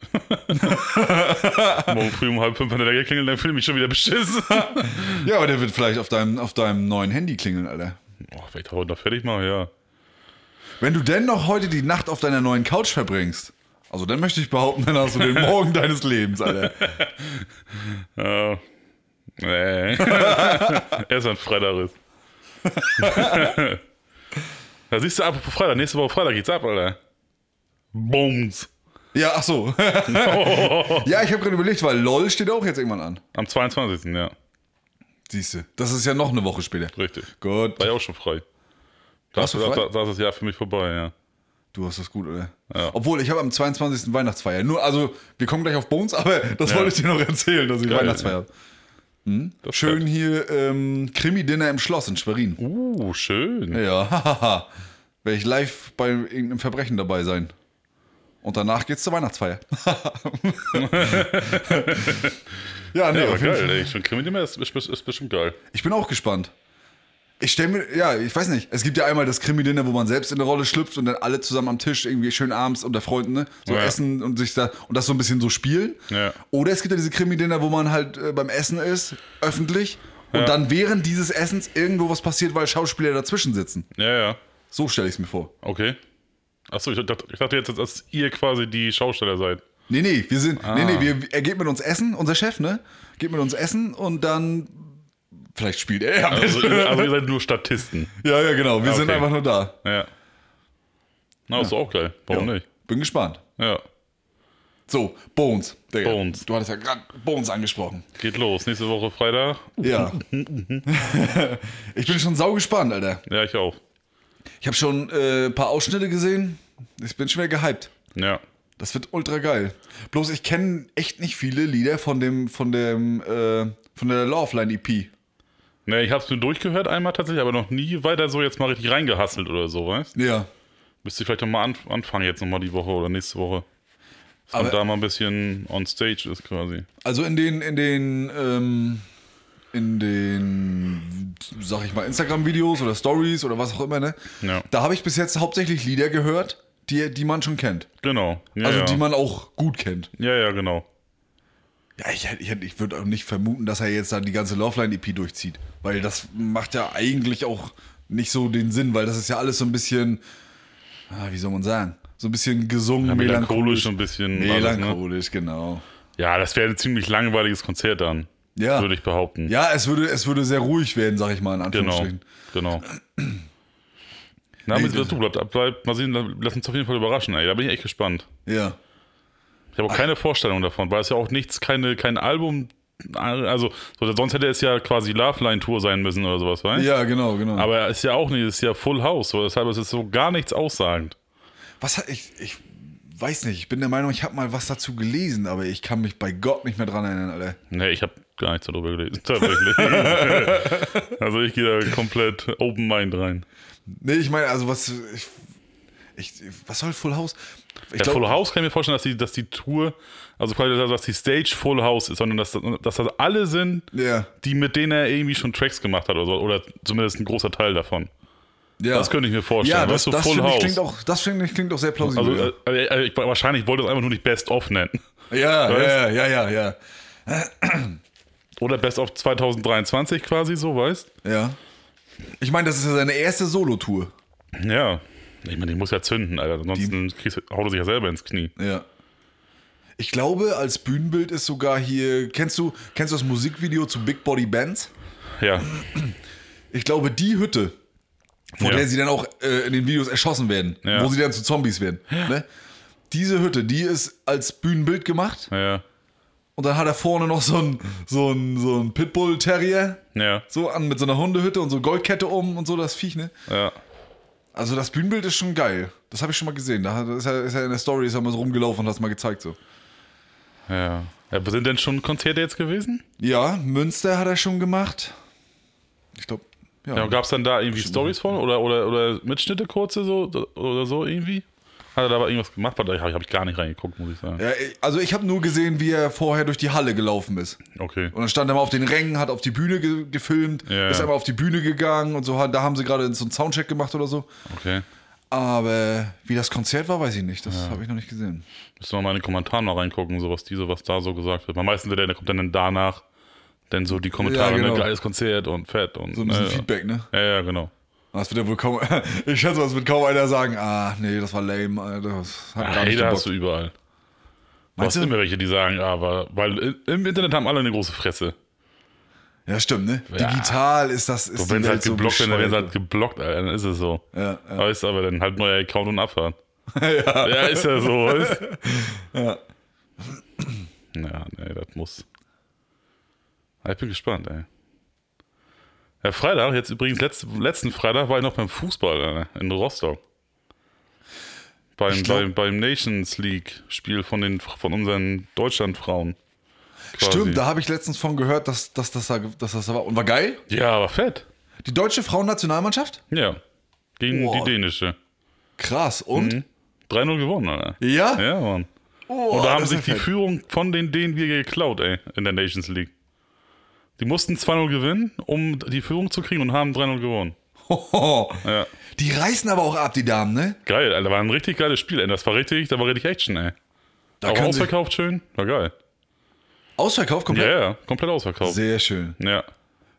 Morgen früh um halb fünf, wenn der klingelt, dann fühle ich mich schon wieder beschissen. Ja, aber der wird vielleicht auf deinem, auf deinem neuen Handy klingeln, Alter. Oh, vielleicht heute noch fertig machen, ja. Wenn du denn noch heute die Nacht auf deiner neuen Couch verbringst, also dann möchte ich behaupten, dann hast du den Morgen deines Lebens, Alter. Ja. Nee. Erst ein Freitag ist. da siehst du, apropos Freitag, nächste Woche Freitag geht's ab, Alter. Booms. Ja, ach so. ja, ich habe gerade überlegt, weil LOL steht auch jetzt irgendwann an. Am 22. Ja, Siehst du, das ist ja noch eine Woche später. richtig. Gut. War ja auch schon frei. Da ist das Jahr für mich vorbei, ja. Du hast das gut, oder? Ja. Obwohl, ich habe am 22. Weihnachtsfeier. Nur, also, wir kommen gleich auf Bones, aber das Ja. wollte ich dir noch erzählen, dass ich Geil, Weihnachtsfeier habe. Das Schön hier ähm, Krimi-Dinner im Schloss in Schwerin. Uh, schön. Ja, hahaha. Werde ich live bei irgendeinem Verbrechen dabei sein. Und danach geht's zur Weihnachtsfeier. ja, nee, Ja, aber geil, ey. Schon Krimi ist, ist, ist bestimmt geil. Ich bin auch gespannt. Ich stelle mir, ja, ich weiß nicht. Es gibt ja einmal das Krimi-Dinner, wo man selbst in der Rolle schlüpft und dann alle zusammen am Tisch irgendwie schön abends unter Freunden, ne? So Ja. essen und sich da und das so ein bisschen so spielen. Ja. Oder es gibt ja diese Krimi-Dinner, wo man halt äh, beim Essen ist, öffentlich, und Ja. dann während dieses Essens irgendwo was passiert, weil Schauspieler dazwischen sitzen. Ja, ja. So stelle ich es mir vor. Okay. Achso, ich dachte, ich dachte jetzt, dass ihr quasi die Schausteller seid. Nee, nee, wir sind, Ah. nee, nee, wir, er geht mit uns essen, unser Chef, ne? Geht mit uns essen und dann, vielleicht spielt er ja mit. Also, ihr- also ihr seid nur Statisten. ja, ja, genau, wir sind Okay. einfach nur da. Ja. Na, ist doch auch geil. Warum Ja. nicht? Bin gespannt. Ja. So, Bones. Digga. Bones. Du hattest ja gerade Bones angesprochen. Geht los. Nächste Woche Freitag. Ja. ich bin schon sau gespannt, Alter. Ja, ich auch. Ich habe schon äh, ein paar Ausschnitte gesehen. Ich bin schwer gehypt. Ja. Das wird ultra geil. Bloß ich kenne echt nicht viele Lieder von dem, von dem, äh, von der Loveline EP. Ne, ich hab's nur durchgehört einmal tatsächlich, aber noch nie weiter so jetzt mal richtig reingehasselt oder so, weißt Ja. Müsste ich vielleicht nochmal anf anfangen jetzt nochmal die Woche oder nächste Woche. Dass man Aber- da mal ein bisschen on stage ist quasi. Also in den, in den, ähm, in den, sag ich mal, Instagram-Videos oder Stories oder was auch immer, ne? Ja. Da habe ich bis jetzt hauptsächlich Lieder gehört, die, die man schon kennt. Genau. Ja, Also ja. die man auch gut kennt. ja, ja, genau. Ja, ich, ich, ich würde auch nicht vermuten, dass er jetzt dann die ganze Loveline-EP durchzieht. Weil das macht ja eigentlich auch nicht so den Sinn, weil das ist ja alles so ein bisschen, ah, wie soll man sagen, so ein bisschen gesungen, Ja, melancholisch melancholisch. ein bisschen. alles, ne? Melancholisch, genau. Ja, das wäre ein ziemlich langweiliges Konzert dann. Ja. Würde ich behaupten. Ja, es würde, es würde sehr ruhig werden, sag ich mal, in Genau, Anführungsstrichen. genau. Na, mit, das- du, bleib, bleib, mal sehen, lass uns auf jeden Fall überraschen, ey. Da bin ich echt gespannt. Ja. Ich habe auch keine Vorstellung davon, weil es ja auch nichts, keine, kein Album, also so, sonst hätte es ja quasi Love Line Tour sein müssen oder sowas, weißt Ja, genau, genau. Aber er ist ja auch nicht, es ist ja Full House, so, deshalb ist es so gar nichts aussagend. was hat ich, ich weiß nicht, ich bin der Meinung, ich habe mal was dazu gelesen, aber ich kann mich bei Gott nicht mehr dran erinnern, Alter. Nee, ich habe gar nichts darüber gelesen, tatsächlich. also ich gehe da komplett Open Mind rein. Nee, ich meine, also was, ich, ich, was soll Full House? Ich Der glaub- Full House kann ich mir vorstellen, dass die, dass die Tour, also quasi, dass die Stage Full House ist, sondern dass, dass das alle sind, Ja, die mit denen er irgendwie schon Tracks gemacht hat oder so, oder zumindest ein großer Teil davon. ja. Das könnte ich mir vorstellen. ja, das, weißt du, das Full ich House. klingt auch, das finde ich klingt auch sehr plausibel. also, äh, äh, ich, wahrscheinlich wollte es einfach nur nicht Best of nennen. ja, weißt- ja, ja, ja, ja, Oder Best of 2023 quasi, so, weißt ja. Ich meine, das ist ja seine erste Solo-Tour. Ja. Ich meine, die muss ja zünden, Alter. Ansonsten kriegst, haut er sich ja selber ins Knie. Ja. Ich glaube, als Bühnenbild ist sogar hier. Kennst du, kennst du das Musikvideo zu Big Body Bands? Ja. Ich glaube, die Hütte, vor Ja. der sie dann auch äh, in den Videos erschossen werden, Ja. wo sie dann zu Zombies werden. Ne? Diese Hütte, die ist als Bühnenbild gemacht Ja. und dann hat er vorne noch so ein, so ein, so ein Pitbull-Terrier, Ja. so an mit so einer Hundehütte und so Goldkette um und so, das Viech, ne? Ja. Also das Bühnenbild ist schon geil. Das habe ich schon mal gesehen. Da ist er, ist er in der Story ist er mal so rumgelaufen und hat es mal gezeigt so. Ja. ja. Sind denn schon Konzerte jetzt gewesen? Ja, Münster hat er schon gemacht. Ich glaube, ja. Ja, gab es dann da irgendwie Stories von oder, oder, oder Mitschnitte kurze so oder so irgendwie? Hat er da aber irgendwas gemacht? Da habe ich gar nicht reingeguckt, muss ich sagen. Ja, also ich habe nur gesehen, wie er vorher durch die Halle gelaufen ist. Okay. Und dann stand er mal auf den Rängen, hat auf die Bühne ge gefilmt, Ja, ist ja. einmal auf die Bühne gegangen und so. hat- Da haben sie gerade so einen Soundcheck gemacht oder so. Okay. Aber wie das Konzert war, weiß ich nicht. Das habe ich noch nicht gesehen. Müssen wir mal in den Kommentaren mal reingucken, so was diese, was da so gesagt wird. Am meisten wird der, kommt dann danach dann so die Kommentare, Ja, genau. ne, geiles Konzert und fett und. So ein bisschen äh, Feedback, ne? Ja, ja, genau. Das wird ja wohl kaum. Ich schätze, es wird kaum einer sagen, ah, nee, das war lame, Alter, das hat gar Ah, nicht da gebockt. hast du überall. Du Meinst hast du? immer welche, die sagen, aber, weil i- im Internet haben alle eine große Fresse. Ja, stimmt, ne? Ja. Digital ist das. Ist wenn Welt halt so geblockt werden, dann werden sie bescheuert. halt geblockt, Alter, dann ist es so. Ja, ja. Weißt aber dann halt neuer Account und Abfahrt. ja. Ja, ist ja so, weißt Ja. Ja, nee, das muss. Ich bin gespannt, ey. Ja, Freitag, jetzt übrigens, letzt, letzten Freitag war ich noch beim Fußball Alter, in Rostock. Beim, glaub- beim, beim Nations League-Spiel von, den, von unseren Deutschlandfrauen. quasi. Stimmt, da habe ich letztens von gehört, dass, dass, das da, dass das da war. Und war geil? Ja, aber fett. Die deutsche Frauennationalmannschaft? Ja. Gegen Boah. die dänische. Krass. Und? Mhm. 3-0 gewonnen, Alter. Ja? Ja, Mann. Oh, Und da haben sich die fett. Führung von den Dänen wir geklaut, ey, in der Nations League. Die mussten 2-0 gewinnen, um die Führung zu kriegen und haben 3-0 gewonnen. Hoho. Ja. Die reißen aber auch ab, die Damen, ne? Geil, Alter, war ein richtig geiles Spiel, ey. Das war richtig, da war richtig Action, ey. Da Auch ausverkauft schön, war geil. Ausverkauf Ja, komplett. ja, komplett ausverkauft. Sehr schön. Ja.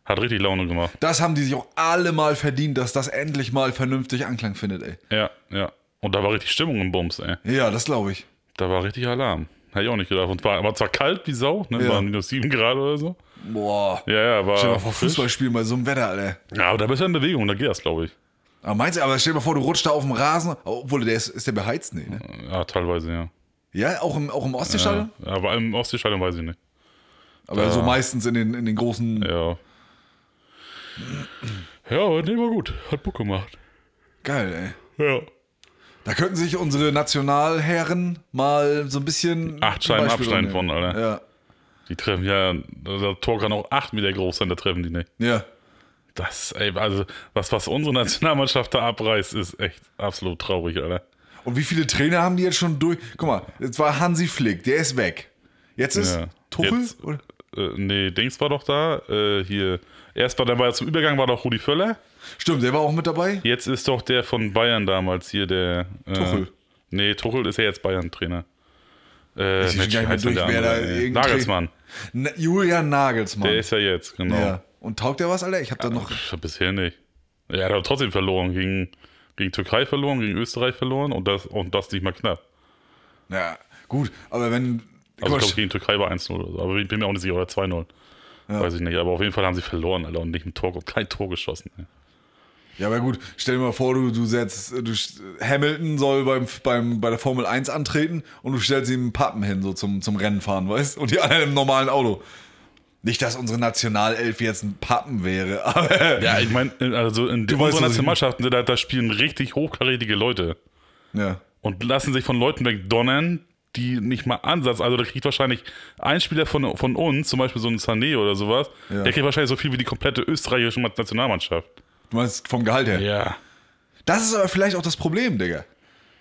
Hat richtig Laune gemacht. Das haben die sich auch alle mal verdient, dass das endlich mal vernünftig Anklang findet, ey. Ja, ja. Und da war richtig Stimmung im Bums, ey. Ja, das glaube ich. Da war richtig Alarm. Hätte ich auch nicht gedacht. Und war, war zwar kalt wie Sau, ne? Ja. Waren minus 7 Grad oder so. Boah. Ja, ja, war. Stell dir mal vor, frisch. Fußball spielen bei so einem Wetter, Alter. Ja, aber da bist du in Bewegung, da geht das, glaube ich. Aber meinst du, aber stell dir mal vor, du rutschst da auf dem Rasen, obwohl der ist, ist der beheizt? Nee, ne? Ja, teilweise, ja. Ja, auch im, auch im Ostseestadion? Ja, aber im Ostseestadion weiß ich nicht. Aber so meistens in den, in den großen. Ja. Ja, aber nee, war gut. Hat Bock gemacht. Geil, ey. Ja. Da könnten sich unsere Nationalherren mal so ein bisschen. Acht Scheiben nehmen. von, Alter. Ja. Die treffen ja, das Tor kann auch 8 Meter groß sein, da treffen die nicht. Ja. Das, ey, also, was, was unsere Nationalmannschaft da abreißt, ist echt absolut traurig, Alter. Und wie viele Trainer haben die jetzt schon durch? Guck mal, jetzt war Hansi Flick, der ist weg. Jetzt ist Ja. Tuchel? Jetzt- oder? Äh, nee, Dings war doch da. Äh, hier. Erst war der war zum Übergang war doch Rudi Völler. Stimmt, der war auch mit dabei. Jetzt ist doch der von Bayern damals hier, der. Äh, Tuchel. Nee, Tuchel ist ja jetzt Bayern-Trainer. Äh, Ich Mensch, gar nicht durch, wer da Nagelsmann. Na, Julian Nagelsmann. Der ist ja jetzt, genau. ja. Und taugt der was, Alter? Ich hab da noch. Pff, bisher nicht. Er hat aber trotzdem verloren. Gegen, gegen Türkei verloren, gegen Österreich verloren und das, und das nicht mal knapp. Ja, gut, aber wenn. Also ich glaube, gegen Türkei war 1-0 oder so. Aber ich bin mir auch nicht sicher, oder 2-0. Weiß ich nicht. Aber auf jeden Fall haben sie verloren, Alter, und nicht ein Tor, kein Tor geschossen. Ey. Ja, aber gut, stell dir mal vor, du, du setzt, du, Hamilton soll beim, beim, bei der Formel 1 antreten und du stellst ihm einen Pappen hin, so zum, zum Rennen fahren, weißt Und die anderen im normalen Auto. Nicht, dass unsere Nationalelf jetzt ein Pappen wäre, aber. Ja, ich meine, also in Du unseren Nationalmannschaften, da, da spielen richtig hochkarätige Leute. Ja. und lassen sich von Leuten wegdonnern, die nicht mal Ansatz, also da kriegt wahrscheinlich ein Spieler von, von uns, zum Beispiel so ein Sané oder sowas, Ja. der kriegt wahrscheinlich so viel wie die komplette österreichische Nationalmannschaft. Du meinst vom Gehalt her. Ja. Das ist aber vielleicht auch das Problem, Digga.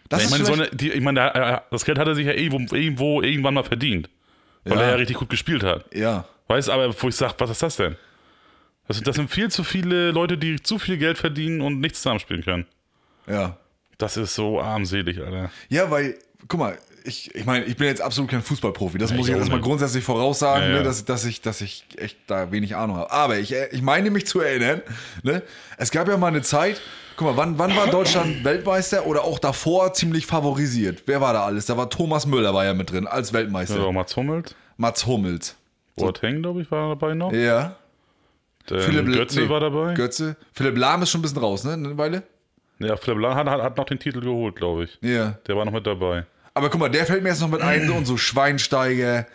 Das ich meine, so eine, die, ich meine, der- das Geld hat er sich ja irgendwo, irgendwo irgendwann mal verdient. Weil Ja. er ja richtig gut gespielt hat. ja. Weißt aber, wo ich sage, was ist das denn? Das das sind viel zu viele Leute, die zu viel Geld verdienen und nichts zusammenspielen können. Ja. Das ist so armselig, Alter. Ja, weil, guck mal, ich, ich meine, ich bin jetzt absolut kein Fußballprofi. Das Ja, muss ich ich erstmal nicht. grundsätzlich voraussagen, Ja, ja. Ne, dass, dass, ich, dass ich echt da wenig Ahnung habe. Aber ich, ich meine mich zu erinnern, ne, es gab ja mal eine Zeit, guck mal, wann, wann war Deutschland Weltmeister oder auch davor ziemlich favorisiert? Wer war da alles? Da war Thomas Müller war ja mit drin als Weltmeister. Ja, Mats Hummels, Mats Hummels. Boateng, glaube ich, war dabei noch. Ja. Philipp Götze nee, war dabei. Götze. Philipp Lahm ist schon ein bisschen raus, ne? Eine Weile? Ja, Philipp Lahm hat, hat, hat noch den Titel geholt, glaube ich. Ja. Der war noch mit dabei. Aber guck mal, der fällt mir jetzt noch mit ein und so Schweinsteiger.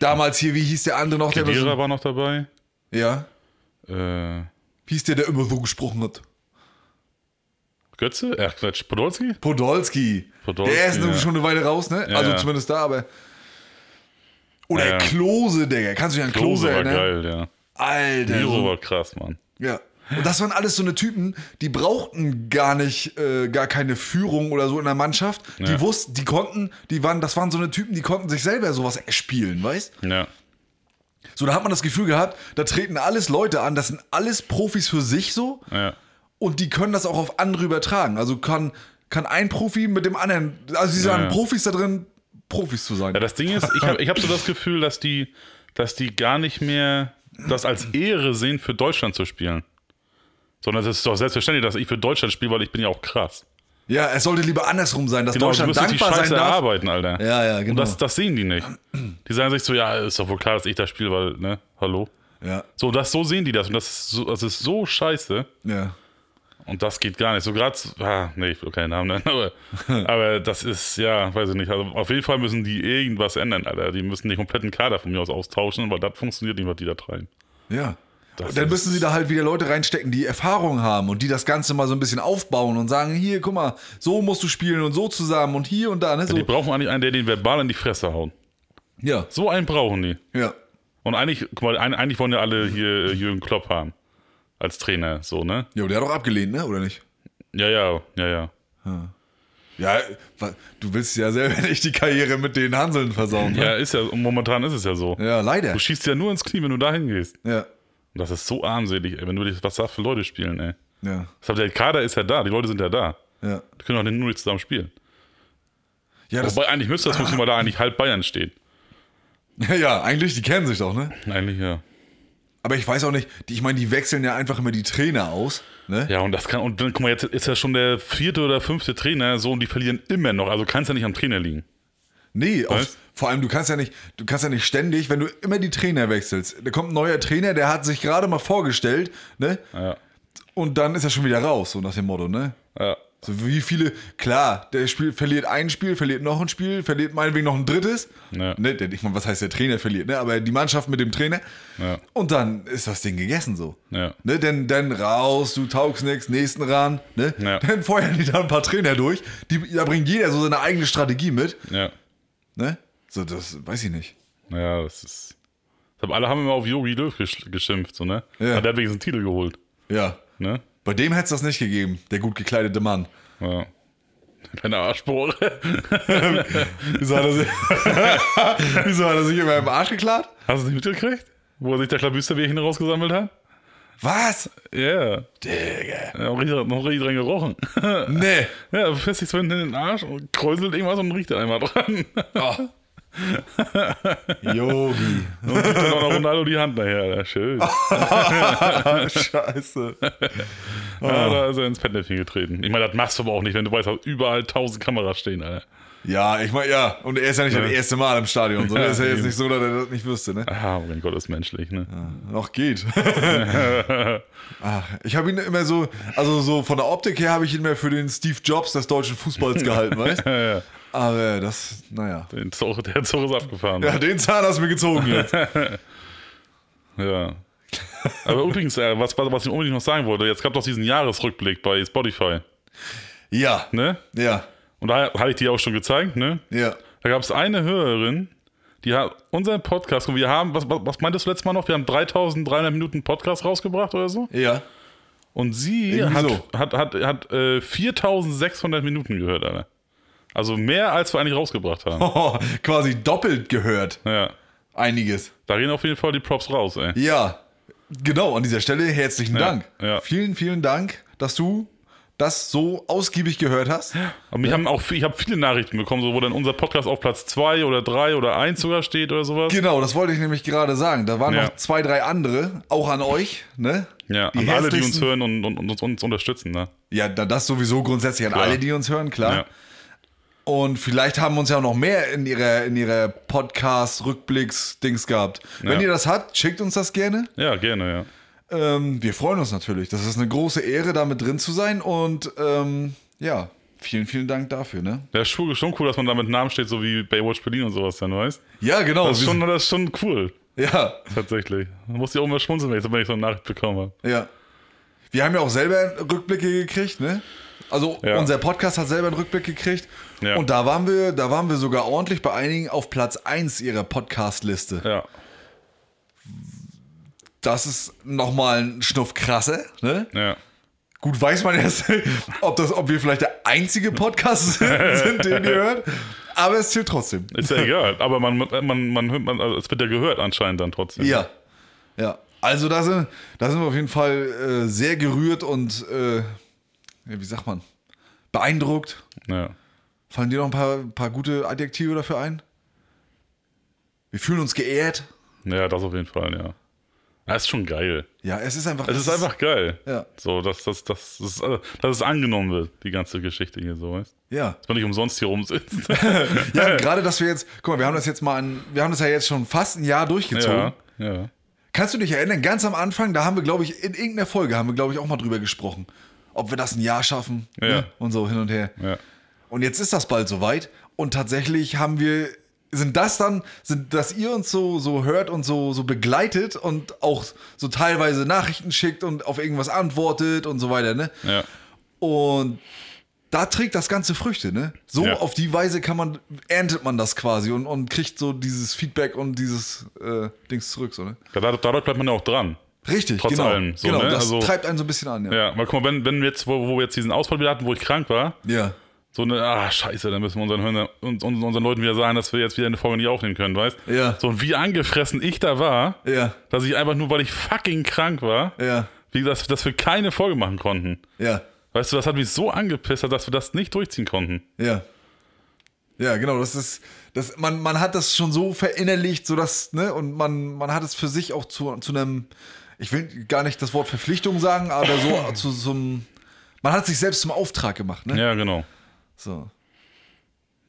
Damals hier, wie hieß der andere noch? Der Kedira so, war noch dabei. ja. Äh, Wie hieß der, der immer so gesprochen hat? Götze? Ach, Quatsch, Podolski? Podolski. Podolski, der ist nämlich ja. schon eine Weile raus, ne? Ja, also zumindest da, aber. Oder Ja. Klose, Digga. Kannst du dich an Klose, Klose war erinnern? geil, ja. Alter. Miro war krass, Mann. ja. Und das waren alles so eine Typen, die brauchten gar nicht, äh, gar keine Führung oder so in der Mannschaft. Die Ja. wussten, die konnten, die waren, das waren so eine Typen, die konnten sich selber sowas spielen, weißt? Ja. So, da hat man das Gefühl gehabt, da treten alles Leute an, das sind alles Profis für sich so Ja. und die können das auch auf andere übertragen. Also kann, kann ein Profi mit dem anderen, also sie sagen ja. Profis da drin, Profis zu sein. Ja, das Ding ist, ich habe ich hab so das Gefühl, dass die, dass die gar nicht mehr das als Ehre sehen, für Deutschland zu spielen. Sondern es ist doch selbstverständlich, dass ich für Deutschland spiele, weil ich bin ja auch krass. Ja, es sollte lieber andersrum sein, dass Genau, Deutschland musst die dankbar sein Scheiße darf. erarbeiten, Alter. Ja, ja, Und genau. das, das sehen die nicht. Die sagen sich so, ja, ist doch wohl klar, dass ich das spiele, weil, ne, hallo. Ja, So, das, so sehen die das. Und das ist so, das ist so scheiße. ja. Und das geht gar nicht. So gerade, ah, nee, ich will keinen Namen nennen, aber, aber das ist, ja, weiß ich nicht. Also auf jeden Fall müssen die irgendwas ändern, Alter. Die müssen den kompletten Kader von mir aus austauschen, weil das funktioniert nicht, was die da treiben. Ja. Das Und dann müssen sie da halt wieder Leute reinstecken, die Erfahrung haben und die das Ganze mal so ein bisschen aufbauen und sagen, hier, guck mal, so musst du spielen und so zusammen und hier und da, ne? So. Die brauchen eigentlich einen, der den verbal in die Fresse hauen. Ja, So einen brauchen die. ja. Und eigentlich, guck mal, eigentlich wollen ja alle hier äh, Jürgen Klopp haben. Als Trainer, so, ne? Jo, der hat doch abgelehnt, ne? Oder nicht? Ja, ja, ja, ja. Ja, wa- du willst ja selber nicht die Karriere mit den Hanseln versauen. Ne? Ja, ist ja, momentan ist es ja so. Ja, leider. Du schießt ja nur ins Knie, wenn du da hingehst. Ja, Und das ist so armselig, ey, wenn du dich, was da für Leute spielen, ey. ja, Deshalb, der Kader ist ja da, die Leute sind ja da. ja. Die können auch nur nicht zusammen spielen. Ja, das, Wobei eigentlich müsste das funktionieren, weil da eigentlich halb Bayern steht. ja, eigentlich, die kennen sich doch, ne? Eigentlich ja. Aber ich weiß auch nicht, die, ich meine, die wechseln ja einfach immer die Trainer aus, ne? Ja, und das kann, und dann, guck mal, jetzt ist ja schon der vierte oder fünfte Trainer, so, und die verlieren immer noch. Also kann es ja nicht am Trainer liegen. Nee, auf, vor allem, du kannst ja nicht, du kannst ja nicht ständig, wenn du immer die Trainer wechselst. Da kommt ein neuer Trainer, der hat sich gerade mal vorgestellt, ne? Ja. Und dann ist er schon wieder raus, so nach dem Motto, ne? Ja. So wie viele, klar, der Spiel, verliert ein Spiel, verliert noch ein Spiel, verliert meinetwegen noch ein drittes. Ja. Ne, ich meine, was heißt der Trainer verliert, ne? Aber die Mannschaft mit dem Trainer. Ja. Und dann ist das Ding gegessen so. Ja. Ne, denn dann raus, du taugst nix, nächsten ran, ne? Ja. Dann feuern die da ein paar Trainer durch. Die, da bringt jeder so seine eigene Strategie mit, Ja. Ne? So, das weiß ich nicht. Ja, das ist. Alle haben immer auf Yogi Löw gesch geschimpft, so, ne? Ja. Hat der wenigstens einen Titel geholt, Ja. ne? Bei dem hätte es das nicht gegeben, der gut gekleidete Mann. Ja. Meine Arschbohre. Wieso hat er sich, Wieso hat er sich immer im Arsch geklart? Hast du es nicht mitgekriegt? Wo er sich der Klabüsterbärchen rausgesammelt hat? Was? Ja. Digga. Ja, noch richtig, noch richtig dran gerochen. Nee. ja, du fährst dich so hinten in den Arsch und kräuselt irgendwas und riecht da einmal dran. Oh. Yogi. Und gibt dann auch noch Ronaldo die Hand nachher. Schön. Scheiße. Ja, da ist er ins Fettnäpfchen getreten. Ich meine, das machst du aber auch nicht, wenn du weißt, dass überall tausend Kameras stehen, Alter. Ja, ich meine, ja. Und er ist ja nicht das erste Mal im Stadion. So. Ja, ist ja jetzt eben. nicht so, dass er das nicht wüsste, ne? Ah, mein Gott, ist menschlich, ne? Noch geht. Ach, ich habe ihn immer so, also so von der Optik her habe ich ihn mehr für den Steve Jobs des deutschen Fußballs gehalten, weißt Ja, ja. Aber das, naja. Den Zug, der Zug ist abgefahren. Ja, den Zahn hast du mir gezogen jetzt. Ja. Aber übrigens, äh, was, was ich unbedingt noch sagen wollte, jetzt gab doch diesen Jahresrückblick bei Spotify, Ja. ne? Ja. Und da hatte ich dir auch schon gezeigt, ne? Ja. Da gab es eine Hörerin, die hat unseren Podcast, und wir haben, was, was was meintest du letztes Mal noch? Wir haben 3300 Minuten Podcast rausgebracht oder so? Ja. Und sie hat, so. hat, hat, hat, äh, 4600 Minuten gehört, Alter. Also mehr, als wir eigentlich rausgebracht haben. Oh, quasi doppelt gehört. Ja. Einiges. Da gehen auf jeden Fall die Props raus, ey. Ja. Genau, an dieser Stelle herzlichen Ja, Dank. ja. Vielen, vielen Dank, dass du das so ausgiebig gehört hast. Und mich haben auch, viel- ich habe viele Nachrichten bekommen, so, wo dann unser Podcast auf Platz 2 oder 3 oder 1 sogar steht oder sowas. Genau, das wollte ich nämlich gerade sagen. Da waren Ja. noch zwei, drei andere, auch an euch, ne? Ja, Die an alle, die uns hören und, und, und uns, unterstützen, ne? Ja, da- das sowieso grundsätzlich an Klar. alle, die uns hören, klar. Ja. Und vielleicht haben uns ja auch noch mehr in ihrer, in ihrer Podcast-Rückblicks-Dings gehabt. Wenn Ja. ihr das habt, schickt uns das gerne. ja, gerne, ja. Ähm, wir freuen uns natürlich. Das ist eine große Ehre, da mit drin zu sein. Und ähm, ja, vielen, vielen Dank dafür, ne? Ja, ist schon, cool, dass man da mit Namen steht, so wie Baywatch Berlin und sowas dann, weißt Ja, genau. Das ist schon, das ist schon cool, ja, tatsächlich. Da muss ich auch mal schmunzeln, wenn ich, wenn ich so eine Nachricht bekommen habe. ja. Wir haben ja auch selber Rückblicke gekriegt, ne? Also Ja. unser Podcast hat selber einen Rückblick gekriegt. Ja. Und da waren wir, da waren wir sogar ordentlich bei einigen auf Platz 1 ihrer Podcast-Liste. Ja. Das ist nochmal ein Schnuff krasser, ne? Ja. Gut, weiß man erst, ob, das, ob wir vielleicht der einzige Podcast sind, den ihr hört. Aber es zählt trotzdem. Ist ja egal, aber man, man, man hört, man, also es wird ja gehört anscheinend dann trotzdem. Ja. Ja. Also da sind, da sind wir auf jeden Fall äh, sehr gerührt und, äh, wie sagt man, beeindruckt. Ja. Fallen dir noch ein paar, paar gute Adjektive dafür ein? Wir fühlen uns geehrt. Ja, das auf jeden Fall, ja. Das ist schon geil. Ja, es ist einfach. Es ist einfach geil. Ja. So, dass, dass, dass, dass, äh, dass es angenommen wird, die ganze Geschichte hier so, weißt Ja. Dass man nicht umsonst hier rumsitzt. Ja, gerade, dass wir jetzt, guck mal, wir haben das jetzt mal, ein, wir haben das ja jetzt schon fast ein Jahr durchgezogen. ja, ja. Kannst du dich erinnern, ganz am Anfang, da haben wir, glaube ich, in irgendeiner Folge haben wir, glaube ich, auch mal drüber gesprochen, ob wir das ein Jahr schaffen Ja. ne? und so hin und her. ja. Und jetzt ist das bald soweit und tatsächlich haben wir, sind das dann, sind, dass ihr uns so, so hört und so, so begleitet und auch so teilweise Nachrichten schickt und auf irgendwas antwortet und so weiter, ne? ja. Und da trägt das Ganze Früchte, ne? So Ja. auf die Weise kann man, erntet man das quasi und, und kriegt so dieses Feedback und dieses äh, Dings zurück, so, ne? Dadurch, dadurch bleibt man ja auch dran. Richtig, Trotz genau. allem, so, genau, ne? das Also- treibt einen so ein bisschen an, ja. Ja, weil guck mal, wenn, wenn jetzt, wo, wo wir jetzt diesen Ausfall wieder hatten, wo ich krank war, Ja, so eine, ah, scheiße, dann müssen wir unseren, Hörern, uns, uns- unseren Leuten wieder sagen, dass wir jetzt wieder eine Folge nicht aufnehmen können, weißt Ja. So, und wie angefressen ich da war, ja, dass ich einfach nur, weil ich fucking krank war, ja, wie dass, dass wir keine Folge machen konnten. ja, Weißt du, das hat mich so angepisst, dass wir das nicht durchziehen konnten. ja. Ja, genau, das ist, das, man, man hat das schon so verinnerlicht, so dass, ne, und man, man hat es für sich auch zu, zu einem, ich will gar nicht das Wort Verpflichtung sagen, aber so zu so einem, man hat sich selbst zum Auftrag gemacht, ne? Ja, genau. So.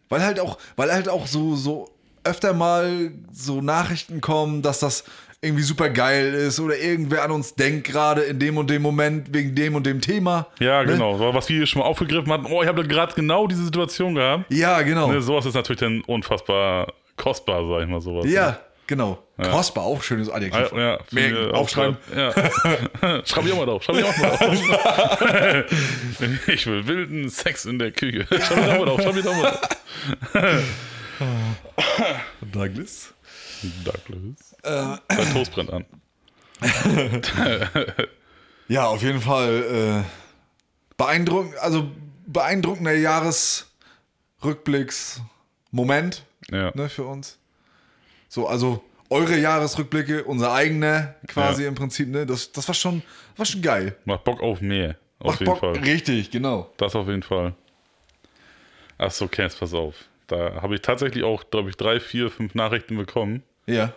Weil halt auch, weil halt auch so, so öfter mal so Nachrichten kommen, dass das irgendwie super geil ist oder irgendwer an uns denkt gerade in dem und dem Moment wegen dem und dem Thema. Ja, ne? genau. Was wir hier schon mal aufgegriffen hatten, oh, ich habe gerade genau diese Situation gehabt. Ja, genau. Ne, sowas ist natürlich dann unfassbar kostbar, sag ich mal sowas. Ja, genau. Kostbar, auch schönes Adjektiv. Ja, ja, Merken, aufschreiben. Ja. Schreib ich auch mal drauf. Schreib ich auch mal drauf. ich will wilden Sex in der Küche. Schreib ich auch mal drauf. Schreib ich auch mal drauf. Douglas. Douglas. Äh. Dein Toast brennt an. Ja, auf jeden Fall äh, beeindruckend. Also beeindruckender Jahresrückblicks-Moment Ja. ne, für uns. So, also eure Jahresrückblicke, unser eigener quasi Ja. im Prinzip, ne? Das, das war schon, war schon geil. Macht Bock auf mehr. Auf Macht jeden Bock. Fall. Richtig, genau. Das auf jeden Fall. Ach so, Kens, pass auf. Da habe ich tatsächlich auch, glaube ich, drei, vier, fünf Nachrichten bekommen. Ja.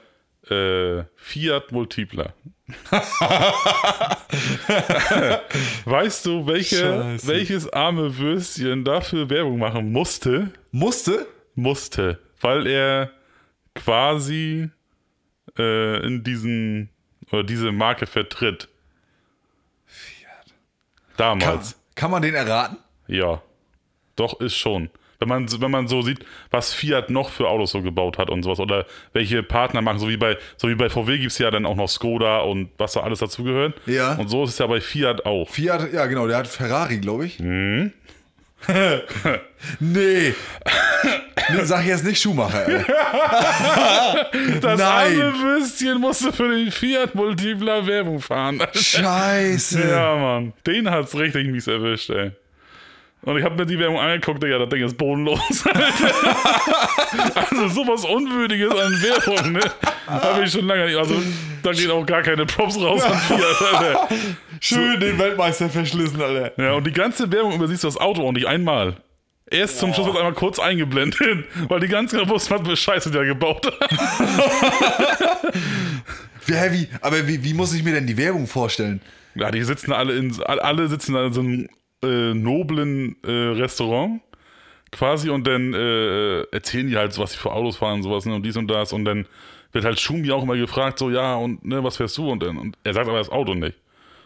Äh, Fiat Multipler. weißt du, welche, Scheiße. welches arme Würstchen dafür Werbung machen musste? Musste? Musste, weil er quasi äh, in diesen oder diese Marke vertritt. Fiat. Damals. Kann, kann man den erraten? Ja, doch ist schon. Wenn man, wenn man so sieht, was Fiat noch für Autos so gebaut hat und sowas oder welche Partner machen, so wie bei, so wie bei VW gibt es ja dann auch noch Skoda und was da alles dazugehört. Ja. Und so ist es ja bei Fiat auch. Fiat, ja genau, der hat Ferrari, glaube ich. Mhm. nee. nee. Sag jetzt nicht Schumacher, ey. Das Nein. arme Würstchen musste für den Fiat Multipler Werbung fahren. Scheiße. ja, Mann. Den hat's richtig mies erwischt, ey. Und ich habe mir die Werbung angeguckt, Digga, das Ding ist bodenlos, also sowas Unwürdiges an Werbung, ne? Habe ich schon lange nicht. Also da geht auch gar keine Props raus an Fiat, Alter. Schön den Weltmeister verschlissen, Alter. Ja, und die ganze Werbung übersiehst du das Auto auch nicht einmal. Erst zum Schluss wird einmal kurz eingeblendet, weil die ganze genau wussten, was für Scheiße der gebaut hat. Wie, hä, wie, aber wie, wie muss ich mir denn die Werbung vorstellen? Ja, die sitzen alle in, alle sitzen da in so einem äh, noblen äh, Restaurant quasi und dann äh, erzählen die halt so, was sie für Autos fahren und sowas ne, und dies und das und dann wird halt Schumi auch immer gefragt, so ja und ne, was fährst du und dann und er sagt aber das Auto nicht.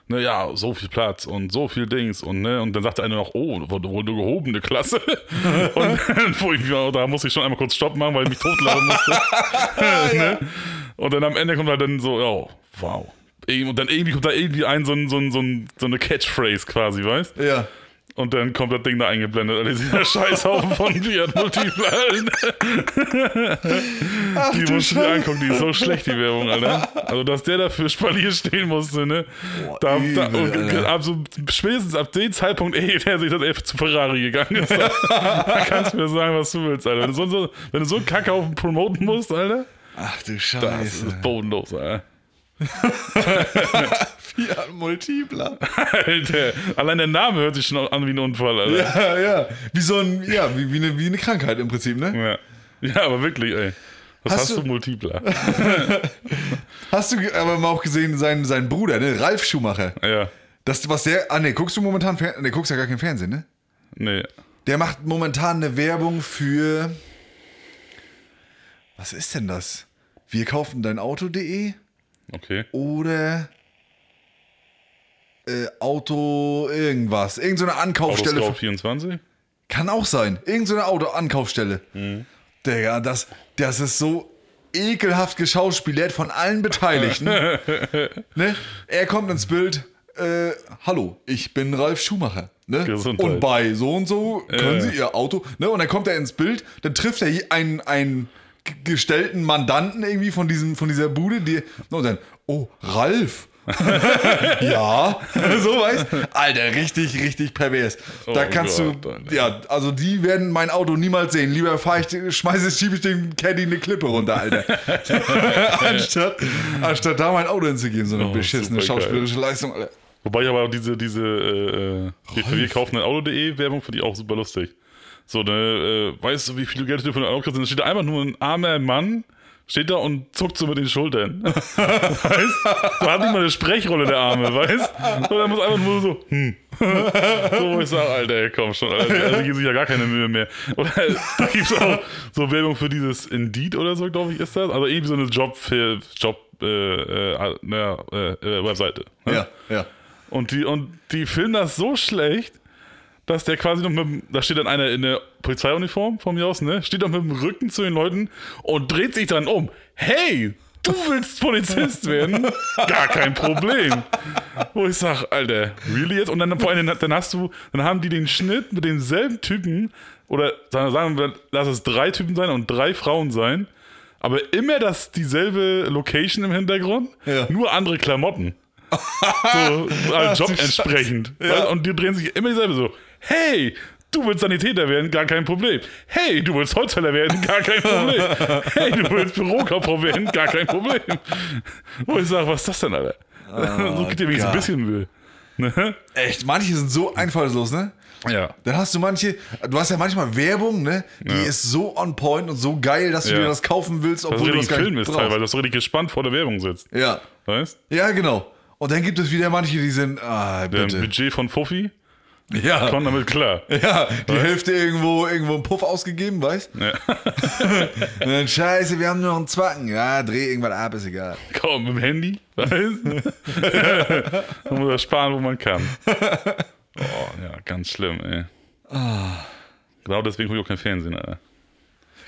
Ne, ja, so viel Platz und so viel Dings und ne, und dann sagt der eine noch, oh, wohl wohl eine gehobene Klasse. und dann, wo ich, da musste ich schon einmal kurz Stopp machen, weil ich mich totlachen musste. ne? Und dann am Ende kommt halt dann so, ja, wow. Und dann irgendwie kommt da irgendwie ein, so, ein, so, ein, so, ein, so eine Catchphrase quasi, weißt Ja. Und dann kommt das Ding da eingeblendet, Alter, dieser Scheißhaufen von Fiat Multipla, Alter. Die musst du dir Scheiße. angucken, die ist so schlecht, die Werbung, Alter. Also, dass der dafür Spalier stehen musste, ne? Da, da, übel, und, Alter. ab so, spätestens ab dem Zeitpunkt, ey, der sich das F zu Ferrari gegangen ist. da kannst du mir sagen, was du willst, Alter. Wenn du so, so, wenn du so einen Kackhaufen promoten musst, Alter, Ach du das Scheiße. ist bodenlos, Alter. Fiat Multipler. Alter, allein der Name hört sich schon an wie ein Unfall, Alter. Ja, ja. Wie so ein, ja, wie, wie, eine, wie eine Krankheit im Prinzip, ne? Ja, ja aber wirklich, ey. Was Hast hast, du- du Multipler? Hast du aber mal auch gesehen, sein, sein Bruder, ne? Ralf Schumacher. ja, Das, was der, ah ne, guckst du momentan, ne, guckst ja gar kein Fernsehen, ne? nee. Der macht momentan eine Werbung für, was ist denn das? Wir kaufen dein Auto.de Okay. oder äh, Auto irgendwas. Irgend so eine Ankaufsstelle. Autoscout für- 24? Kann auch sein. Irgend so eine Auto-Ankaufsstelle. Digga, das, das ist so ekelhaft geschauspielert von allen Beteiligten. ne? Er kommt ins Bild. Äh, hallo, ich bin Ralf Schumacher. Ne? Und bei so und so können Ja. Sie Ihr Auto. Ne? Und dann kommt er ins Bild, dann trifft er hier einen, einen gestellten Mandanten irgendwie von, diesem, von dieser Bude, die, und dann, oh, Ralf. ja, so weißt Alter, richtig, richtig pervers. da Oh kannst Gott, du, Alter. ja, also die werden mein Auto niemals sehen. Lieber fahr ich, schmeiße ich, schiebe ich dem Caddy eine Klippe runter, Alter. anstatt, anstatt da mein Auto hinzugeben, so eine Oh, beschissene schauspielerische Leistung, Alter. Wobei ich aber auch diese, diese, äh, äh, wir, wir kaufen ein Auto.de Werbung finde ich auch super lustig. So, ne, äh, weißt du, wie viel Geld du ein Auto kriegst? Dann steht da einfach nur ein armer Mann, steht da und zuckt so mit den Schultern. weißt So hat nicht mal eine Sprechrolle, der Arme, weißt So, der muss einfach nur so, hm. so, ich sage, Alter, komm schon, Alter, also, die geben sich ja gar keine Mühe mehr. Oder da gibt es auch so Werbung für dieses Indeed oder so, glaube ich, ist das. Also irgendwie so eine Job für Job, äh, äh, na, äh, äh, Webseite. ne? Ja, ja. Und die, und die filmen das so schlecht, dass der quasi noch mit dem, da steht dann einer in der Polizeiuniform von mir aus, ne? Steht doch mit dem Rücken zu den Leuten und dreht sich dann um. Hey, du willst Polizist werden? Gar kein Problem. Wo ich sag, Alter, really jetzt? Und dann vor allem, dann hast du, dann haben die den Schnitt mit demselben Typen, oder sagen wir, lass es drei Typen sein und drei Frauen sein, aber immer das dieselbe Location im Hintergrund, Ja. nur andere Klamotten so als Ach, Job entsprechend. Ja. Und die drehen sich immer dieselbe so. Hey, Du willst Sanitäter werden, gar kein Problem. Hey, du willst Holzfäller werden, gar kein Problem. Hey, du willst Bürokauffrau werden, gar kein Problem. Wo ich sage, was ist das denn, Alter? so geht dir wenigstens ein bisschen Mühe. Ne? Echt, manche sind so einfallslos, ne? Ja. Dann hast du manche, du hast ja manchmal Werbung, ne? Die Ja. ist so on point und so geil, dass du Ja. dir das kaufen willst, Das obwohl du richtig das gar Film ist brauchst. teilweise, dass du richtig gespannt vor der Werbung sitzt. Ja. Weißt Ja, genau. Und dann gibt es wieder manche, die sind, ah, Der bitte. Budget von Fuffi Ja. kommt damit klar. Ja, die Hälfte irgendwo, irgendwo im Puff ausgegeben, weißt Ja. Und dann, scheiße, wir haben nur noch einen Zwacken. Ja, dreh irgendwann ab, ist egal. Kaum mit dem Handy, weißt Man muss sparen, wo man kann. Oh, ja, ganz schlimm, ey. Genau deswegen gucke ich auch kein Fernsehen, Alter.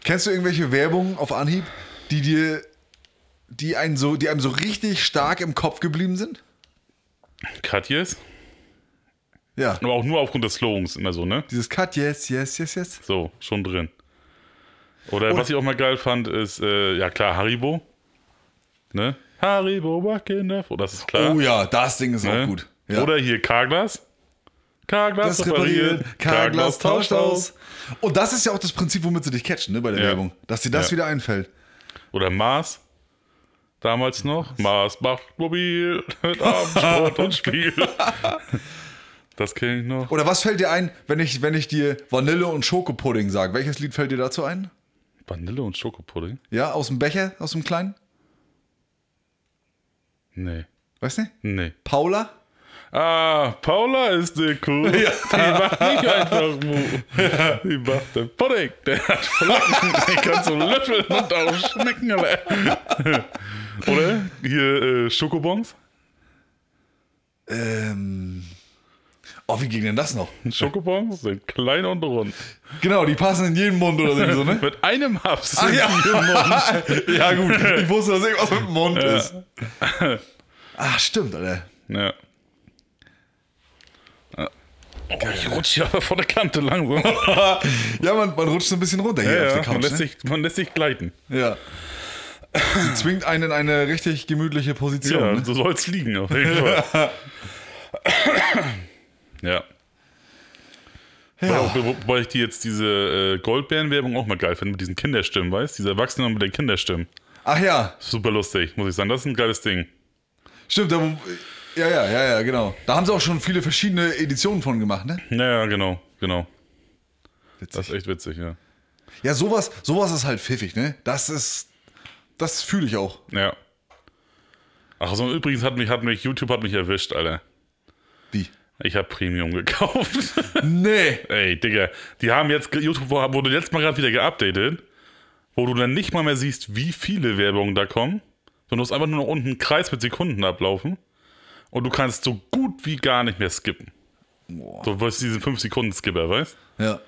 Kennst du irgendwelche Werbungen auf Anhieb, die dir, die einen so, die einem so richtig stark im Kopf geblieben sind? Katjes? Ja. Aber auch nur aufgrund des Slogans immer so, ne? Dieses Cut, yes, yes, yes, yes. So, schon drin. Oder was ich auch mal geil fand, ist, äh, ja klar, Haribo. Ne? Haribo, Wackenef. Das ist klar. Oh ja, das Ding ist ne? auch gut. Ja. Oder hier Carglass. Carglass das repariert. Carglass tauscht aus. Und das ist ja auch das Prinzip, womit sie dich catchen, ne, bei der Ja. Werbung. Dass dir das Ja. wieder einfällt. Oder Mars. Damals noch. Mars macht mobil. mit Abendsport und Spiel. Das kenne ich noch. Oder was fällt dir ein, wenn ich, wenn ich dir Vanille und Schokopudding sage? Welches Lied fällt dir dazu ein? Vanille und Schokopudding? Ja, aus dem Becher, aus dem kleinen? Nee. Weißt du? Nee. Paula? Ah, Paula ist eine Kuh. Die macht nicht einfach Mu. Die macht den Pudding. Der hat Flacken. Den kannst du löffeln und auch schmecken. Oder hier äh, Schokobons. Ähm. Oh, wie ging denn das noch? Schokobons sind klein und rund. Genau, die passen in jeden Mund oder so, ne? Mit einem Haps. Ach ja. ja, gut. Ich wusste, dass irgendwas mit dem Mund ist. Ach, stimmt, Alter. Ja. Oh, ich rutsche hier aber von der Kante langsam. Ja, man, man rutscht so ein bisschen runter hier Ja, auf ja, der man, Couch. lässt Ne? sich, man lässt sich gleiten. Ja. Sie zwingt einen in eine richtig gemütliche Position. Ja, ne? so soll es liegen, auf jeden Fall. Ja. Ja. Wo- Wobei ich die jetzt diese äh, Goldbeeren-Werbung auch mal geil finde, mit diesen Kinderstimmen, weißt du? Diese Erwachsenen mit den Kinderstimmen. Ach ja, Super lustig, muss ich sagen. Das ist ein geiles Ding. stimmt. Da, wo- ja, ja, ja, ja, genau. Da haben sie auch schon viele verschiedene Editionen von gemacht, ne? Naja, genau, genau. Das Witzig. ist echt witzig, ja. Ja, sowas, sowas ist halt pfiffig, ne? Das ist, das fühle ich auch. Ja. Ach so, übrigens hat mich, hat mich, YouTube hat mich erwischt, Alter. Wie? Ich habe Premium gekauft. Nee. Ey, Digga, die haben jetzt, YouTube wurde jetzt mal gerade wieder geupdatet, wo du dann nicht mal mehr siehst, wie viele Werbungen da kommen, sondern du hast einfach nur noch unten einen Kreis mit Sekunden ablaufen und du kannst so gut wie gar nicht mehr skippen. Boah. So, was diesen 5-Sekunden-Skipper, weißt Ja.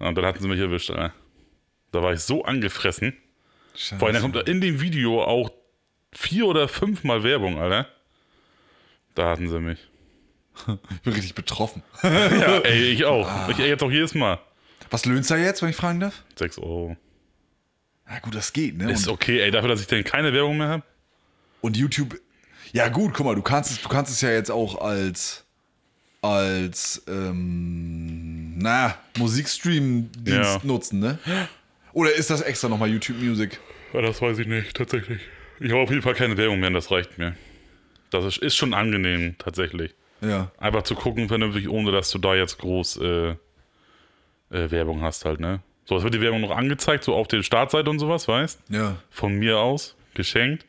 Ja, Und dann hatten sie mich erwischt, Alter. Da war ich so angefressen. Scheiße. Vor allem, da kommt da in dem Video auch vier oder fünfmal Werbung, Alter. Da hatten sie mich. Ich bin richtig betroffen. Ja, ey, ich auch. Ich ey, jetzt auch jedes Mal. Was löhnt da jetzt, wenn ich fragen darf? 6 Euro. Ja, gut, das geht, ne? Ist Und, okay, ey, dafür, dass ich dann keine Werbung mehr habe. und YouTube. Ja, gut, guck mal, du kannst es, du kannst es ja jetzt auch als, als, ähm, na, Musikstream-Dienst Ja. nutzen, ne? Oder ist das extra nochmal YouTube Music? Ja, das weiß ich nicht, tatsächlich. Ich habe auf jeden Fall keine Werbung mehr, und das reicht mir. Das ist, ist schon angenehm, tatsächlich. Ja. Einfach zu gucken, vernünftig, ohne dass du da jetzt groß äh, äh, Werbung hast halt, ne? So, es wird die Werbung noch angezeigt, so auf der Startseite und sowas, weißt? Ja. Von mir aus, geschenkt.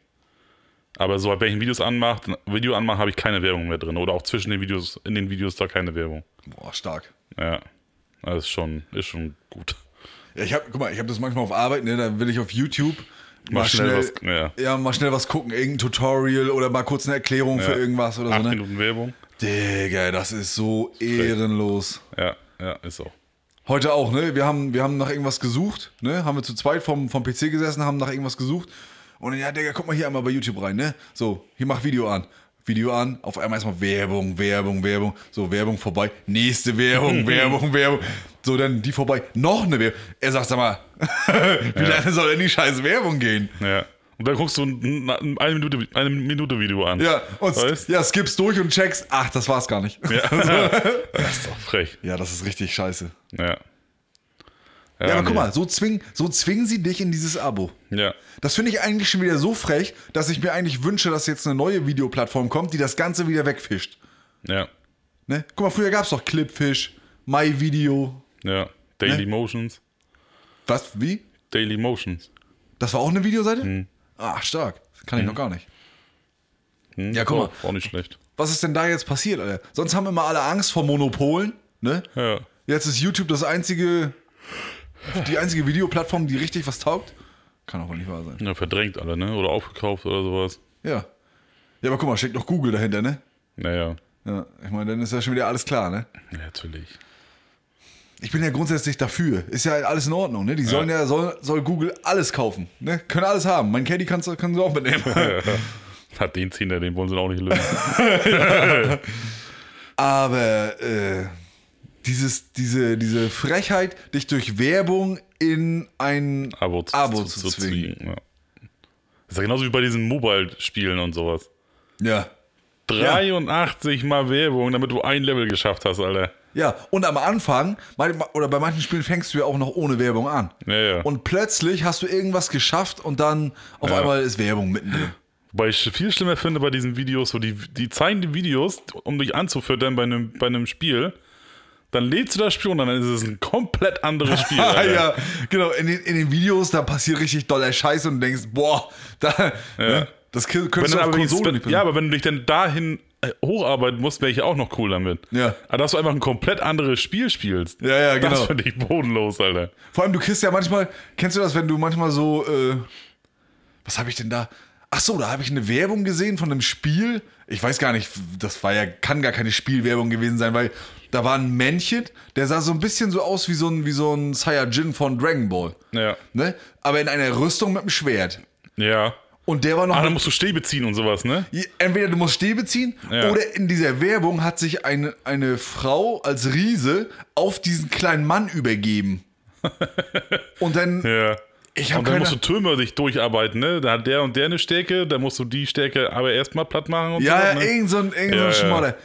Aber so, wenn ich ein Videos anmache, ein Video anmache, habe ich keine Werbung mehr drin. Oder auch zwischen den Videos, in den Videos da keine Werbung. Boah, stark. Ja. Das ist schon, ist schon gut. Ja, ich hab, guck mal, ich habe das manchmal auf Arbeit, ne? Da will ich auf YouTube mal, Mal schnell schnell, was- ja. ja. mal schnell was gucken, irgendein Tutorial oder mal kurz eine Erklärung für Ja. irgendwas oder Acht so, ne? Minuten Werbung. Digga, das ist so ehrenlos. Ja, ja, ist auch. Heute auch, ne? Wir haben, wir haben nach irgendwas gesucht, ne? Haben wir zu zweit vom, vom PC gesessen, haben nach irgendwas gesucht. Und dann, ja, Digga, guck mal hier einmal bei YouTube rein, ne? So, hier mach Video an. Video an, auf einmal erstmal Werbung, Werbung, Werbung. So, Werbung vorbei. Nächste Werbung, Werbung, Werbung. So, dann die vorbei. Noch eine Werbung. Er sagt, sag mal, wie lange soll denn die scheiß Werbung gehen? Ja. Und dann guckst du ein, ein, eine, Minute, eine Minute Video an. Ja, und Weißt? ja, skippst durch und checkst, ach, das war's gar nicht. Ja. das ist doch frech. Ja, das ist richtig scheiße. Ja. Ja, aber nee. guck mal, so zwingen, so zwingen sie dich in dieses Abo. Ja. Das finde ich eigentlich schon wieder so frech, dass ich mir eigentlich wünsche, dass jetzt eine neue Videoplattform kommt, die das Ganze wieder wegfischt. Ja. Ne? Guck mal, früher gab es doch Clipfish, MyVideo. Ja. Daily Ne? Motions. Was? Wie? Daily Motions. Das war auch eine Videoseite? Ah, stark. Das kann ich noch gar nicht. Hm? Ja, guck mal. Auch, auch nicht schlecht. Was ist denn da jetzt passiert, Alter? Sonst haben immer alle Angst vor Monopolen, ne? Ja. Jetzt ist YouTube das einzige, die einzige Videoplattform, die richtig was taugt. Kann auch wohl nicht wahr sein. ja. Verdrängt alle, ne? Oder aufgekauft oder sowas. Ja. Ja, aber guck mal, steckt noch Google dahinter, ne? Naja. Ja, ich meine, dann ist ja schon wieder alles klar, ne? Ja, natürlich. Ich bin ja grundsätzlich dafür. Ist ja alles in Ordnung, ne? Die sollen ja, soll, soll Google alles kaufen, ne? Können alles haben. Mein Caddy kannst, du- können sie auch mitnehmen. Hat den Zehner, den wollen sie auch nicht lösen. Aber äh, dieses, diese, diese Frechheit, dich durch Werbung in ein Abo zu, Abo zu, zu zwingen. Ja. Das ist ja genauso wie bei diesen Mobile-Spielen und sowas. Ja. 83 mal Werbung, damit du ein Level geschafft hast, Alter. Ja, und am Anfang, oder bei manchen Spielen fängst du ja auch noch ohne Werbung an. Ja, ja. Und plötzlich hast du irgendwas geschafft und dann auf Ja. einmal ist Werbung mittendrin. Wobei ich viel schlimmer finde bei diesen Videos, so die, die zeigen die Videos, um dich anzufüttern bei einem, bei einem Spiel. Dann lädst du das Spiel und dann ist es ein komplett anderes Spiel. Ja, genau. In den, in den Videos, da passiert richtig doller Scheiße und du denkst, boah, da, ne, das k- Wenn du auf Konsole nicht ja, aber wenn du dich dann dahin hocharbeiten musst, wäre ich auch noch cool damit. Ja. Aber dass du einfach ein komplett anderes Spiel spielst. Ja, ja, Das genau. finde ich bodenlos, Alter. Vor allem, du kriegst ja manchmal, kennst du das, wenn du manchmal so, äh, was habe ich denn da? Ach so, da habe ich eine Werbung gesehen von einem Spiel. Ich weiß gar nicht, das war ja, kann gar keine Spielwerbung gewesen sein, weil da war ein Männchen, der sah so ein bisschen so aus wie so ein, wie so ein Saiyajin von Dragon Ball. Ja. Ne? Aber in einer Rüstung mit einem Schwert. Ja. Und der war noch Ah, dann musst du Stäbe ziehen und sowas, ne? Entweder du musst Stäbe ziehen Ja. oder in dieser Werbung hat sich eine, eine Frau als Riese auf diesen kleinen Mann übergeben. Und dann, Ja. ich Und dann keine... musst du Türme dich durcharbeiten, ne? Da hat der und der eine Stärke, dann musst du die Stärke aber erstmal platt machen und Ja, so. ja, ne? irgend so ein, irgend so Ja, ein ja. Schmodder.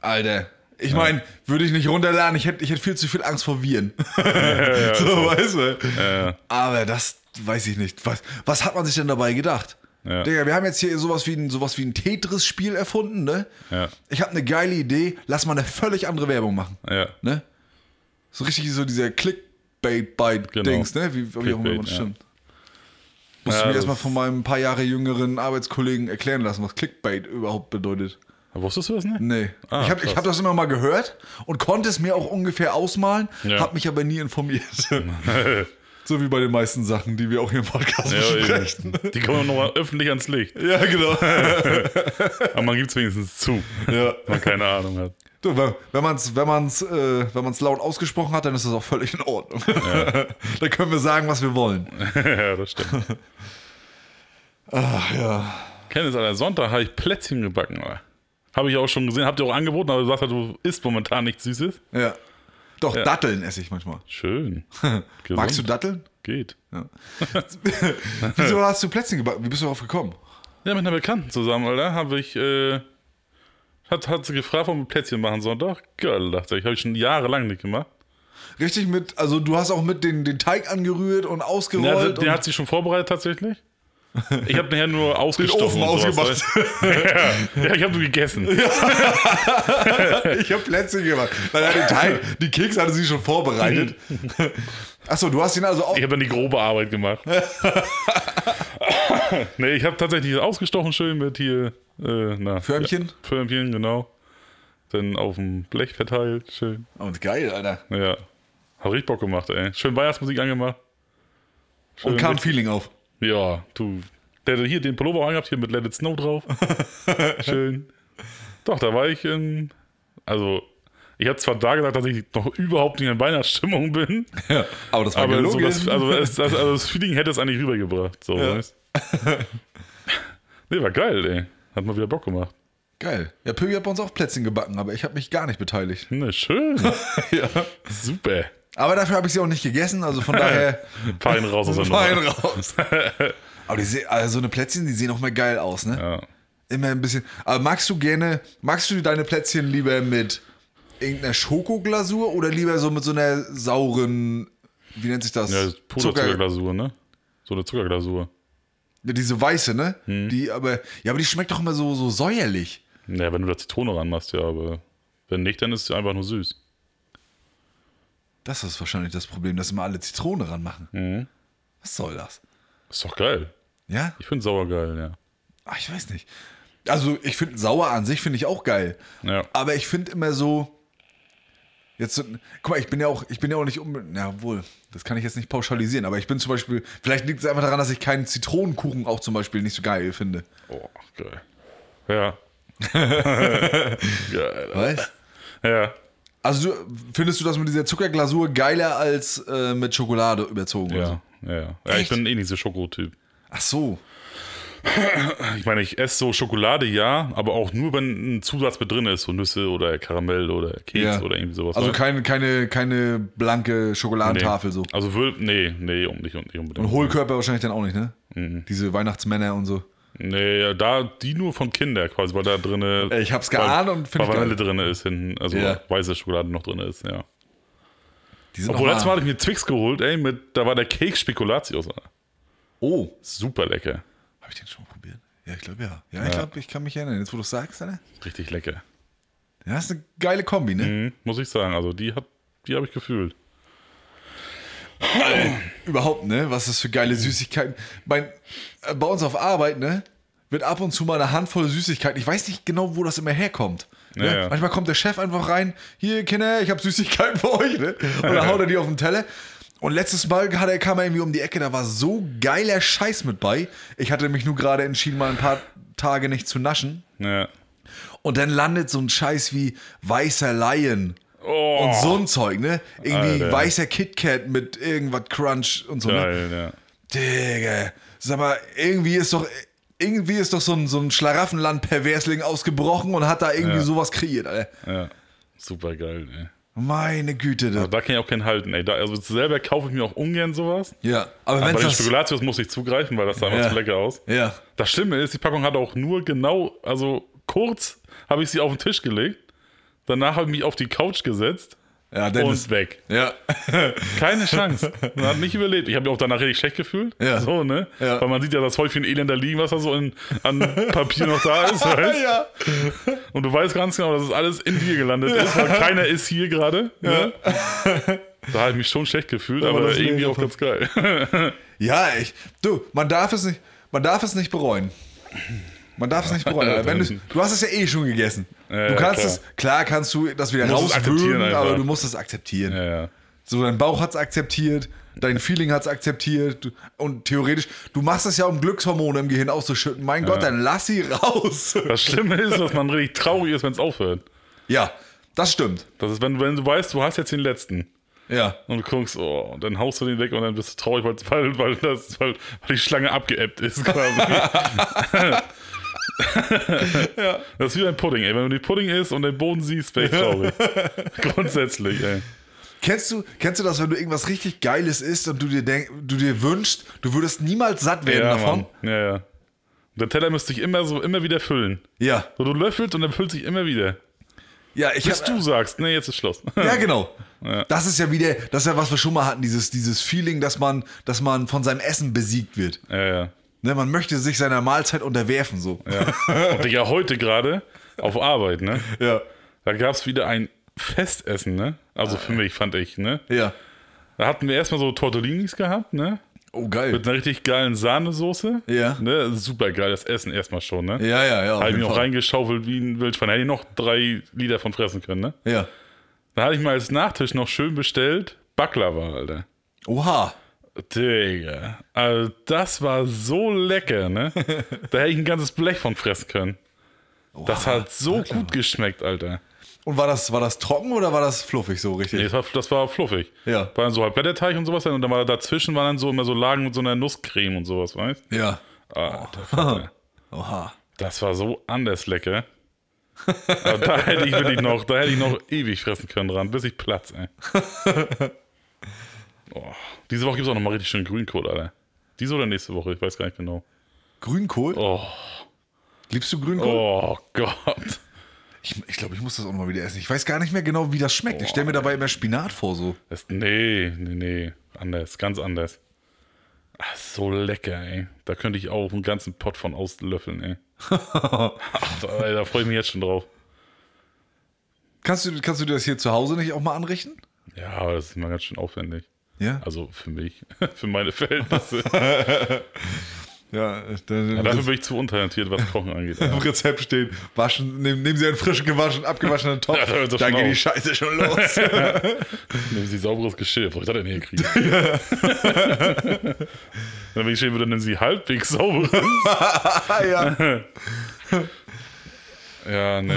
Alter, ich meine, würde ich nicht runterladen, ich hätte ich hätt viel zu viel Angst vor Viren. so, weißt du? Aber das weiß ich nicht. Was, was hat man sich denn dabei gedacht? Ja. Digga, wir haben jetzt hier sowas wie ein, sowas wie ein Tetris-Spiel erfunden, ne? Ja. Ich habe eine geile Idee, lass mal eine völlig andere Werbung machen. ja. Ne? So richtig so dieser Clickbait-Bite-Dings, Genau. ne? Wie, wie auch immer das stimmt. Musste Ja, mir erstmal von meinem paar Jahre jüngeren Arbeitskollegen erklären lassen, was Clickbait überhaupt bedeutet. Wusstest du das nicht? Nee. Ah, ich habe hab das immer mal gehört und konnte es mir auch ungefähr ausmalen, Ja. habe mich aber nie informiert. so wie bei den meisten Sachen, die wir auch hier im Podcast Ja, besprechen. eben. Die kommen nochmal öffentlich ans Licht. Ja, genau. Aber man gibt es wenigstens zu, ja. wenn man keine Ahnung hat. Du, wenn man es wenn man's, äh, wenn man's laut ausgesprochen hat, dann ist das auch völlig in Ordnung. dann können wir sagen, was wir wollen. ja, das stimmt. Ach ja. Kenntnis, Alter, Sonntag habe ich Plätzchen gebacken, Alter. Habe ich auch schon gesehen, habt ihr auch angeboten, aber du sagst ja, du isst momentan nichts Süßes. Ja. Doch, Ja. Datteln esse ich manchmal. Schön. Magst du. Datteln? Geht. Wieso hast du Plätzchen gebacken? Wie bist du darauf gekommen? Ja, mit einer Bekannten zusammen, Alter, habe ich, äh, hat, hat sie gefragt, ob wir Plätzchen machen Sonntag. Geil, dachte ich. Habe ich schon jahrelang nicht gemacht. Richtig mit, also du hast auch mit den, den Teig angerührt und ausgerollt. Ja, den, und den hat sie schon vorbereitet tatsächlich. Ich habe nachher nur ausgestochen. Ofen und sowas, ja, ich habe nur gegessen. ich habe Plätzchen gemacht. Weil er den Teig, die Kekse hatte sie schon vorbereitet. Achso, du hast ihn also auch. Ich habe dann die grobe Arbeit gemacht. nee, ich habe tatsächlich ausgestochen schön mit hier, äh, na. Förmchen? Ja, Förmchen, genau. Dann auf dem Blech verteilt, schön. Und geil, Alter. Ja. Hat richtig Bock gemacht, ey. Schön Weihnachtsmusik angemacht. Schön Und kam Feeling auf. Ja, du. Der hier den Pullover angehabt, hier mit Let It Snow drauf. Schön. Doch, da war ich in. Also, ich habe zwar da gesagt, dass ich noch überhaupt nicht in Weihnachtsstimmung bin, Ja, aber das war aber so gelogen. das, also, das, also das Feeling hätte es eigentlich rübergebracht. So, Ja. weißt Nee, war geil, ey. Hat mal wieder Bock gemacht. Geil. Ja, Pöbi hat bei uns auch Plätzchen gebacken, aber ich habe mich gar nicht beteiligt. Ne, schön. ja. Super. Aber dafür habe ich sie auch nicht gegessen, also von daher Fein raus aus der fein raus. Aber die sehen, also so eine Plätzchen, die sehen auch mal geil aus, ne? Ja. Immer ein bisschen. Aber magst du gerne, magst du deine Plätzchen lieber mit irgendeiner Schokoglasur oder lieber so mit so einer sauren, wie nennt sich das? Ja, Puderzuckerglasur, ne? So eine Zuckerglasur. Ja, diese weiße, ne? Hm. Die aber, ja, aber die schmeckt doch immer so, so säuerlich. Ja, wenn du da Zitrone ranmachst, ja, aber wenn nicht, dann ist sie einfach nur süß. Das ist wahrscheinlich das Problem, dass immer alle Zitrone ranmachen. Mhm. Was soll das? Ist doch geil. Ja? Ich finde sauer geil, ja. Ach, ich weiß nicht. Also, ich finde sauer an sich finde ich auch geil. Ja. Aber ich finde immer so. Jetzt, so- guck mal, ich bin ja auch, ich bin ja auch nicht unbedingt, ja wohl, das kann ich jetzt nicht pauschalisieren, aber ich bin zum Beispiel, vielleicht liegt es einfach daran, dass ich keinen Zitronenkuchen auch zum Beispiel nicht so geil finde. Oh, geil. Ja. geil. Weißt? Ja. Also du, findest du das mit dieser Zuckerglasur geiler als äh, mit Schokolade überzogen? oder so? Ja, ja. ja. ja ich bin eh nicht so Schokotyp. Ach so. Ich meine, ich esse so Schokolade, ja, aber auch nur, wenn ein Zusatz mit drin ist, so Nüsse oder Karamell oder Keks Ja. oder irgendwie sowas. Also weißt? keine, keine, keine blanke Schokoladentafel nee. so. Also, nee, nee, um nicht, nicht unbedingt. Und Hohlkörper wahrscheinlich dann auch nicht, ne? Mhm. Diese Weihnachtsmänner und so. Nee, ja, da, die nur von Kinder quasi, weil da drinne. Ey, ich hab's geahnt und find Weil ich Vanille drin ist, hinten, also Ja. weiße Schokolade noch drin ist, ja. Obwohl, letztes Mal hatte ich mir Twix geholt, ey, mit, da war der Cake Spekulatius. Oh, Super lecker. habe ich den schon mal probiert? Ja, ich glaube ja. Ja, ich glaube, ich kann mich erinnern. Jetzt, wo du es sagst, Alter. Richtig lecker. Ja, das ist eine geile Kombi, ne? Mhm, muss ich sagen. Also, die hat, die habe ich gefühlt. Überhaupt, ne? Was das für geile Süßigkeiten. Mein, äh, bei uns auf Arbeit, ne? Wird ab und zu mal eine Handvoll Süßigkeiten. Ich weiß nicht genau, wo das immer herkommt. Ne? Ja, ja. Manchmal kommt der Chef einfach rein. Hier, Kinder, ich habe Süßigkeiten für euch, ne? Und dann haut er die auf den Teller. Und letztes Mal hat er, kam er irgendwie um die Ecke, da war so geiler Scheiß mit bei. Ich hatte mich nur gerade entschieden, mal ein paar Tage nicht zu naschen. Ja. Und dann landet so ein Scheiß wie weißer Lion Oh, und so ein Zeug, ne? Irgendwie Alter. weißer KitKat mit irgendwas Crunch und so, ne? geil, ja. Digga, sag mal, irgendwie ist doch, irgendwie ist doch so ein, so ein Schlaraffenland-Perversling ausgebrochen und hat da irgendwie Ja. sowas kreiert, Alter. Ja. Super geil, ey. Meine Güte, da. da kann ich auch keinen halten, ey. Da, also selber kaufe ich mir auch ungern sowas. Ja, aber wenn bei den das. Spekulatius muss ich zugreifen, weil das sah Ja. zu lecker aus. Ja, Das Schlimme ist, die Packung hat auch nur genau, also kurz habe ich sie auf den Tisch gelegt. Danach habe ich mich auf die Couch gesetzt ja, dann und ist. weg. Ja, Keine Chance. Man hat nicht überlebt. Ich habe mich auch danach richtig schlecht gefühlt. Ja. So, ne? Ja. Weil man sieht ja das Häufchen Elend da liegen, was da so in, an Papier noch da ist. Weißt? ja. Und du weißt ganz genau, dass es alles in dir gelandet ist, weil keiner ist hier gerade. Ne? Da habe ich mich schon schlecht gefühlt, Aber aber das ist irgendwie auch ganz geil. Ja, ich. Du, man darf es nicht, man darf es nicht bereuen. Man darf es nicht bereuen. Wenn du, du hast es ja eh schon gegessen. Ja, du kannst klar. es, klar kannst du das wieder rauswürgen, aber du musst es akzeptieren. ja, ja. So, dein Bauch hat es akzeptiert, dein Feeling hat es akzeptiert du, und theoretisch, du machst es ja, um Glückshormone im Gehirn auszuschütten. Mein Gott, dann lass sie raus. Das Schlimme ist, dass man richtig traurig ist, wenn es aufhört. ja, das stimmt. Das ist, wenn, wenn du weißt, du hast jetzt den letzten. Ja. Und du guckst, oh, und dann haust du den weg und dann bist du traurig, weil, weil, weil, das, weil, weil die Schlange abgeebbt ist quasi. Ja. Das ist wie ein Pudding, ey. Wenn du den Pudding isst und den Boden siehst, wäre ich traurig. Grundsätzlich, ey. Kennst du, kennst du das, wenn du irgendwas richtig Geiles isst und du dir, denk, du dir wünschst, du würdest niemals satt werden Ja, davon? Mann. Ja, ja. Der Teller müsste sich immer so, immer wieder füllen. Ja. So, du löffelst und er füllt sich immer wieder. Ja, ich Bis hab, du sagst, nee, jetzt ist Schluss. Ja, genau. Das ist ja wieder, das ist ja, was wir schon mal hatten, dieses, dieses Feeling, dass man, dass man von seinem Essen besiegt wird. Ja, ja. Ne, man möchte sich seiner Mahlzeit unterwerfen, so. ja. Und ja heute gerade auf Arbeit, ne? Ja. Da gab es wieder ein Festessen, ne? Also für mich, fand ich, ne? Ja. Da hatten wir erstmal so Tortellinis gehabt, ne? Oh, geil. Mit einer richtig geilen Sahnesoße. Ja. Ne? Super geil, das Essen erstmal schon, ne? Ja, ja, ja. Habe ich mir auch reingeschaufelt wie ein Wildschwein. Hätte ich noch drei Liter von fressen können, ne? Ja. Da hatte ich mal als Nachtisch noch schön bestellt Baklava, Alter. Oha. Digga. Also, das war so lecker, ne? da hätte ich ein ganzes Blech von fressen können. Das hat so gut geschmeckt, Alter. Und war das, war das trocken oder war das fluffig so richtig? Nee, das, war, das war fluffig. Ja. War dann so halt Blätterteig und sowas. Und dann war dazwischen waren dann so immer so Lagen mit so einer Nusscreme und sowas, weißt Ja. Alter, Vater. Oha. Das war so anders lecker. Aber da hätte ich wirklich noch, da hätte ich noch ewig fressen können dran, bis ich platz, ey. Oh. Diese Woche gibt es auch noch mal richtig schön Grünkohl, Alter. Diese oder nächste Woche? Ich weiß gar nicht genau. Grünkohl? Oh, Liebst du Grünkohl? oh Gott. Ich, ich glaube, ich muss das auch mal wieder essen. Ich weiß gar nicht mehr genau, wie das schmeckt. ich stelle mir dabei immer Spinat vor, so. Das, nee, nee, nee. Anders, ganz anders. Ach, so lecker, ey. Da könnte ich auch einen ganzen Pott von auslöffeln, ey. Ach, da, da freue ich mich jetzt schon drauf. Kannst du, kannst du dir das hier zu Hause nicht auch mal anrichten? Ja, aber das ist immer ganz schön aufwendig. Ja. Also für mich, für meine Verhältnisse. Ja, dann, Ja, dafür bin ich zu untalentiert, was Kochen angeht. im. Rezept steht, waschen, nehmen, nehmen Sie einen frisch gewaschen, abgewaschenen Topf, Ja, da dann geht die auf. Scheiße schon los. Nehmen Sie sauberes Geschirr. Wo ich das denn herkriegen? Wenn ich stehen würde, nehmen Sie halbwegs sauberes. ja. Ja, nee.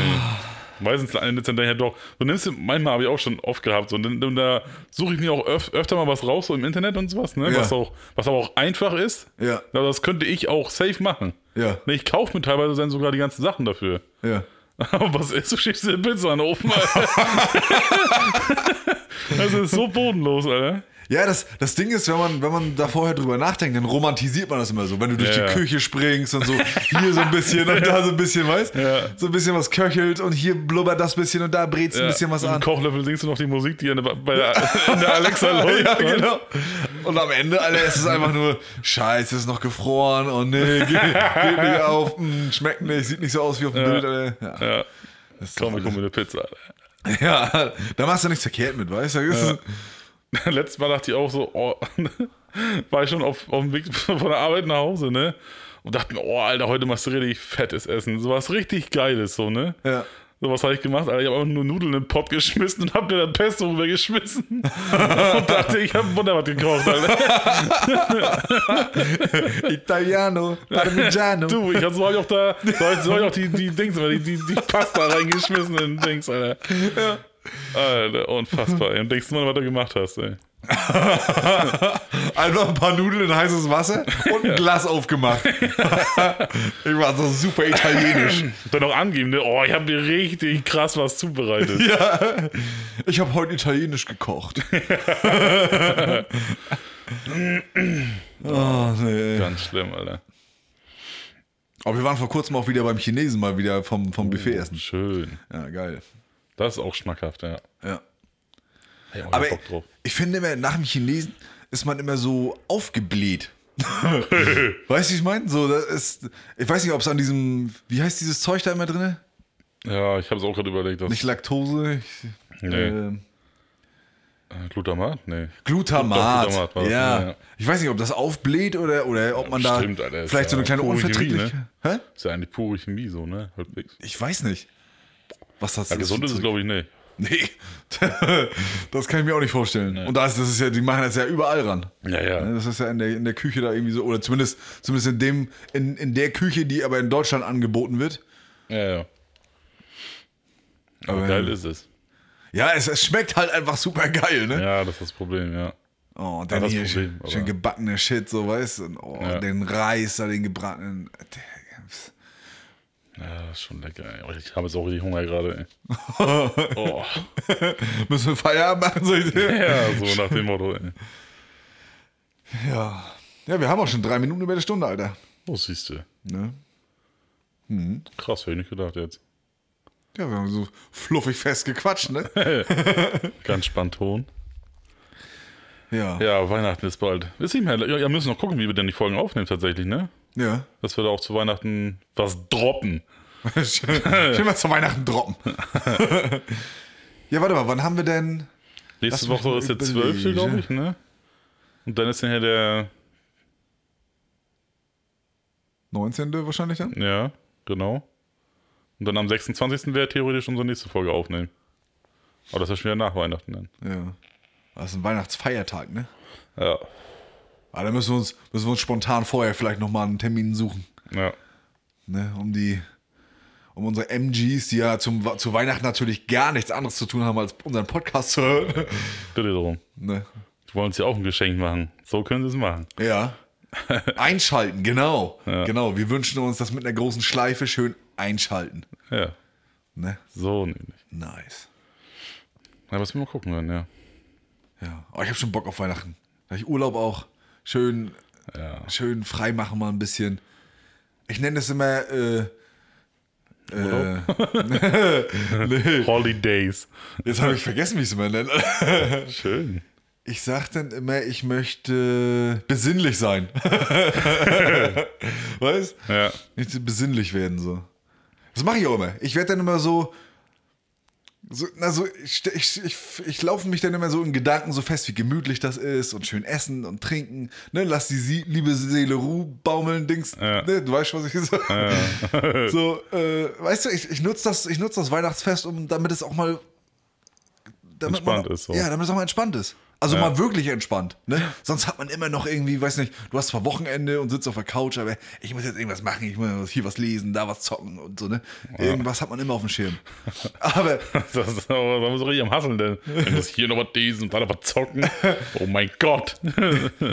Meistens endet dann daher doch. Du nimmst, manchmal habe ich auch schon oft gehabt, so, und, dann- und da suche ich mir auch öf öfter mal was raus, so im Internet und sowas, ne? Ja. Was, auch, was aber auch einfach ist. Ja. Aber das könnte ich auch safe machen. Ja. Ich kaufe mir teilweise dann sogar die ganzen Sachen dafür. Ja. Aber was ist, du schiebst dir eine Pizza in den Ofen, Alter. das ist so bodenlos, Alter. Ja, das, das Ding ist, wenn man, wenn man da vorher drüber nachdenkt, dann romantisiert man das immer so. Wenn du durch Ja. die Küche springst und so, hier so ein bisschen und da so ein bisschen, weißt Ja. So ein bisschen was köchelt und hier blubbert das bisschen und da brätst ein bisschen was Im an. Kochlöffel singst du noch die Musik, die in der, bei der, in der Alexa läuft. Ja, genau. Und am Ende, Alter, ist es einfach nur, scheiße, ist noch gefroren und nee, geht, geht nicht auf, mm, schmeckt nicht, sieht nicht so aus wie auf dem Bild, Alter. Ja. Ja. Das ist Komm, ich hol mir eine Pizza, Alter. ja, da machst du nichts verkehrt mit, weißt du? Letztes Mal dachte ich auch so, oh, war ich schon auf, auf dem Weg von der Arbeit nach Hause, ne? Und dachte mir, oh, Alter, heute machst du richtig fettes Essen. So was richtig Geiles, so, ne? Ja. So was habe ich gemacht, Alter. Ich habe einfach nur Nudeln in den Pott geschmissen und habe mir dann Pesto rübergeschmissen. und dachte, ich habe wunderbar gekocht, Alter. Italiano, Parmigiano. Du, ich hab, so habe ich auch da, so so ich auch die, die Dings, die, die, die Pasta reingeschmissen in Dings, Alter. Alter, unfassbar. Und denkst du mal, was du gemacht hast, ey. Einfach ein paar Nudeln in heißes Wasser und ein Glas aufgemacht. ich war so super italienisch. Dann noch angeben, ne? Oh, ich habe mir richtig krass was zubereitet. Ja, ich habe heute italienisch gekocht. oh, nee. Ganz schlimm, Alter. Aber wir waren vor kurzem auch wieder beim Chinesen mal wieder vom, vom Buffet essen. Schön. Ja, geil. Das ist auch schmackhaft, ja. Ja. Auch Aber Bock drauf. ich finde immer, nach dem Chinesen ist man immer so aufgebläht. weißt du, ich meine? So, das ist, ich weiß nicht, ob es an diesem, wie heißt dieses Zeug da immer drin? Ja, ich habe es auch gerade überlegt. Nicht Laktose, ich, Nee. ähm, äh, Glutamat? Nee. Glutamat. Glutamat war das, ja. ja. Ich weiß nicht, ob das aufbläht oder, oder ob man Stimmt, da Alter, vielleicht so eine ja kleine Chemie, Unverträglichkeit. Hä? Ist ja eigentlich pure Chemie so, ne? Halbwegs. Ich weiß nicht. Was das Ja, gesund ist es, glaube ich, nicht. Nee, das kann ich mir auch nicht vorstellen. Und da ist, das ist ja, die machen das ja überall ran. Ja, ja. Das ist ja in der, in der Küche da irgendwie so, oder zumindest, zumindest in dem, in, in der Küche, die aber in Deutschland angeboten wird. Ja, ja. Aber geil ist es. Ja, es, es schmeckt halt einfach super geil, ne? Ja, das ist das Problem, ja. Oh, und dann das hier Problem, schön, schön gebackene Shit, so weißt du. Und, Oh, Ja. den Reis, da den gebratenen. Ja, ist schon lecker, ey. Oh, Ich habe jetzt auch richtig Hunger gerade, ey. Oh. Müssen wir Feierabend machen, soll ich dir? Ja, so nach dem Motto, ey. Ja. Ja, wir haben auch schon drei Minuten über die Stunde, Alter. Oh, siehst du. Ne? Krass, hätte ich nicht gedacht jetzt. Ja, wir haben so fluffig fest gequatscht, ne? Ganz spontan. Ja. Ja, Weihnachten ist bald. Ist nicht mehr. Ja, wir müssen noch gucken, wie wir denn die Folgen aufnehmen tatsächlich, ne? Ja. Dass wir da auch zu Weihnachten was droppen. schön, schön mal zu Weihnachten droppen. ja, warte mal, wann haben wir denn. Nächste Lass Woche ist der überlegen. 12. glaube ich, ne? Und dann ist nachher der, 19. wahrscheinlich dann? ja, genau. Und dann am 26. wäre theoretisch unsere nächste Folge aufnehmen. Aber das ist ja schon wieder nach Weihnachten dann. Ja. Das ist ein Weihnachtsfeiertag, ne? Ja, Aber da müssen wir uns, müssen wir uns spontan vorher vielleicht nochmal einen Termin suchen. ja. Ne? Um die. Um unsere MGs, die ja zum, zu Weihnachten natürlich gar nichts anderes zu tun haben, als unseren Podcast zu hören. Bitte darum. ne? Die wollen uns ja auch ein Geschenk machen. So können sie es machen. Ja. Einschalten, genau. Genau. Wir wünschen uns das mit einer großen Schleife schön einschalten. Ja, Ne? so nämlich. Nice. Ja, was wir mal gucken werden, ja. Ja. Aber ich habe schon Bock auf Weihnachten. Da ich Urlaub auch. Schön Ja. Schön frei machen mal ein bisschen. Ich nenne das immer, äh, äh, nee, Holidays. jetzt habe ich vergessen, wie ich es immer nenne. Schön. Ich sag dann immer, ich möchte besinnlich sein. weißt? Ja. Ich möchte besinnlich werden so. Das mache ich auch immer. Ich werde dann immer so, so also ich, ich, ich, ich laufe mich dann immer so in Gedanken so fest, wie gemütlich das ist und schön essen und trinken. Ne, lass die Sie liebe Seele Ruhe baumeln, Dings. Ja. Ne, du weißt was ich sage. so, äh, weißt du, ich, ich nutze das, ich nutz das Weihnachtsfest, um damit es auch mal damit Entspannt man, ist so. Ja, damit es auch mal entspannt ist. Also mal wirklich entspannt. Ne? Sonst hat man immer noch irgendwie, weiß nicht, du hast zwar Wochenende und sitzt auf der Couch, aber ich muss jetzt irgendwas machen, ich muss hier was lesen, da was zocken und so, ne? Irgendwas hat man immer auf dem Schirm. Aber Das ist aber, muss ich richtig am Hasseln, denn ich muss hier noch was lesen, da noch was zocken. Oh mein Gott.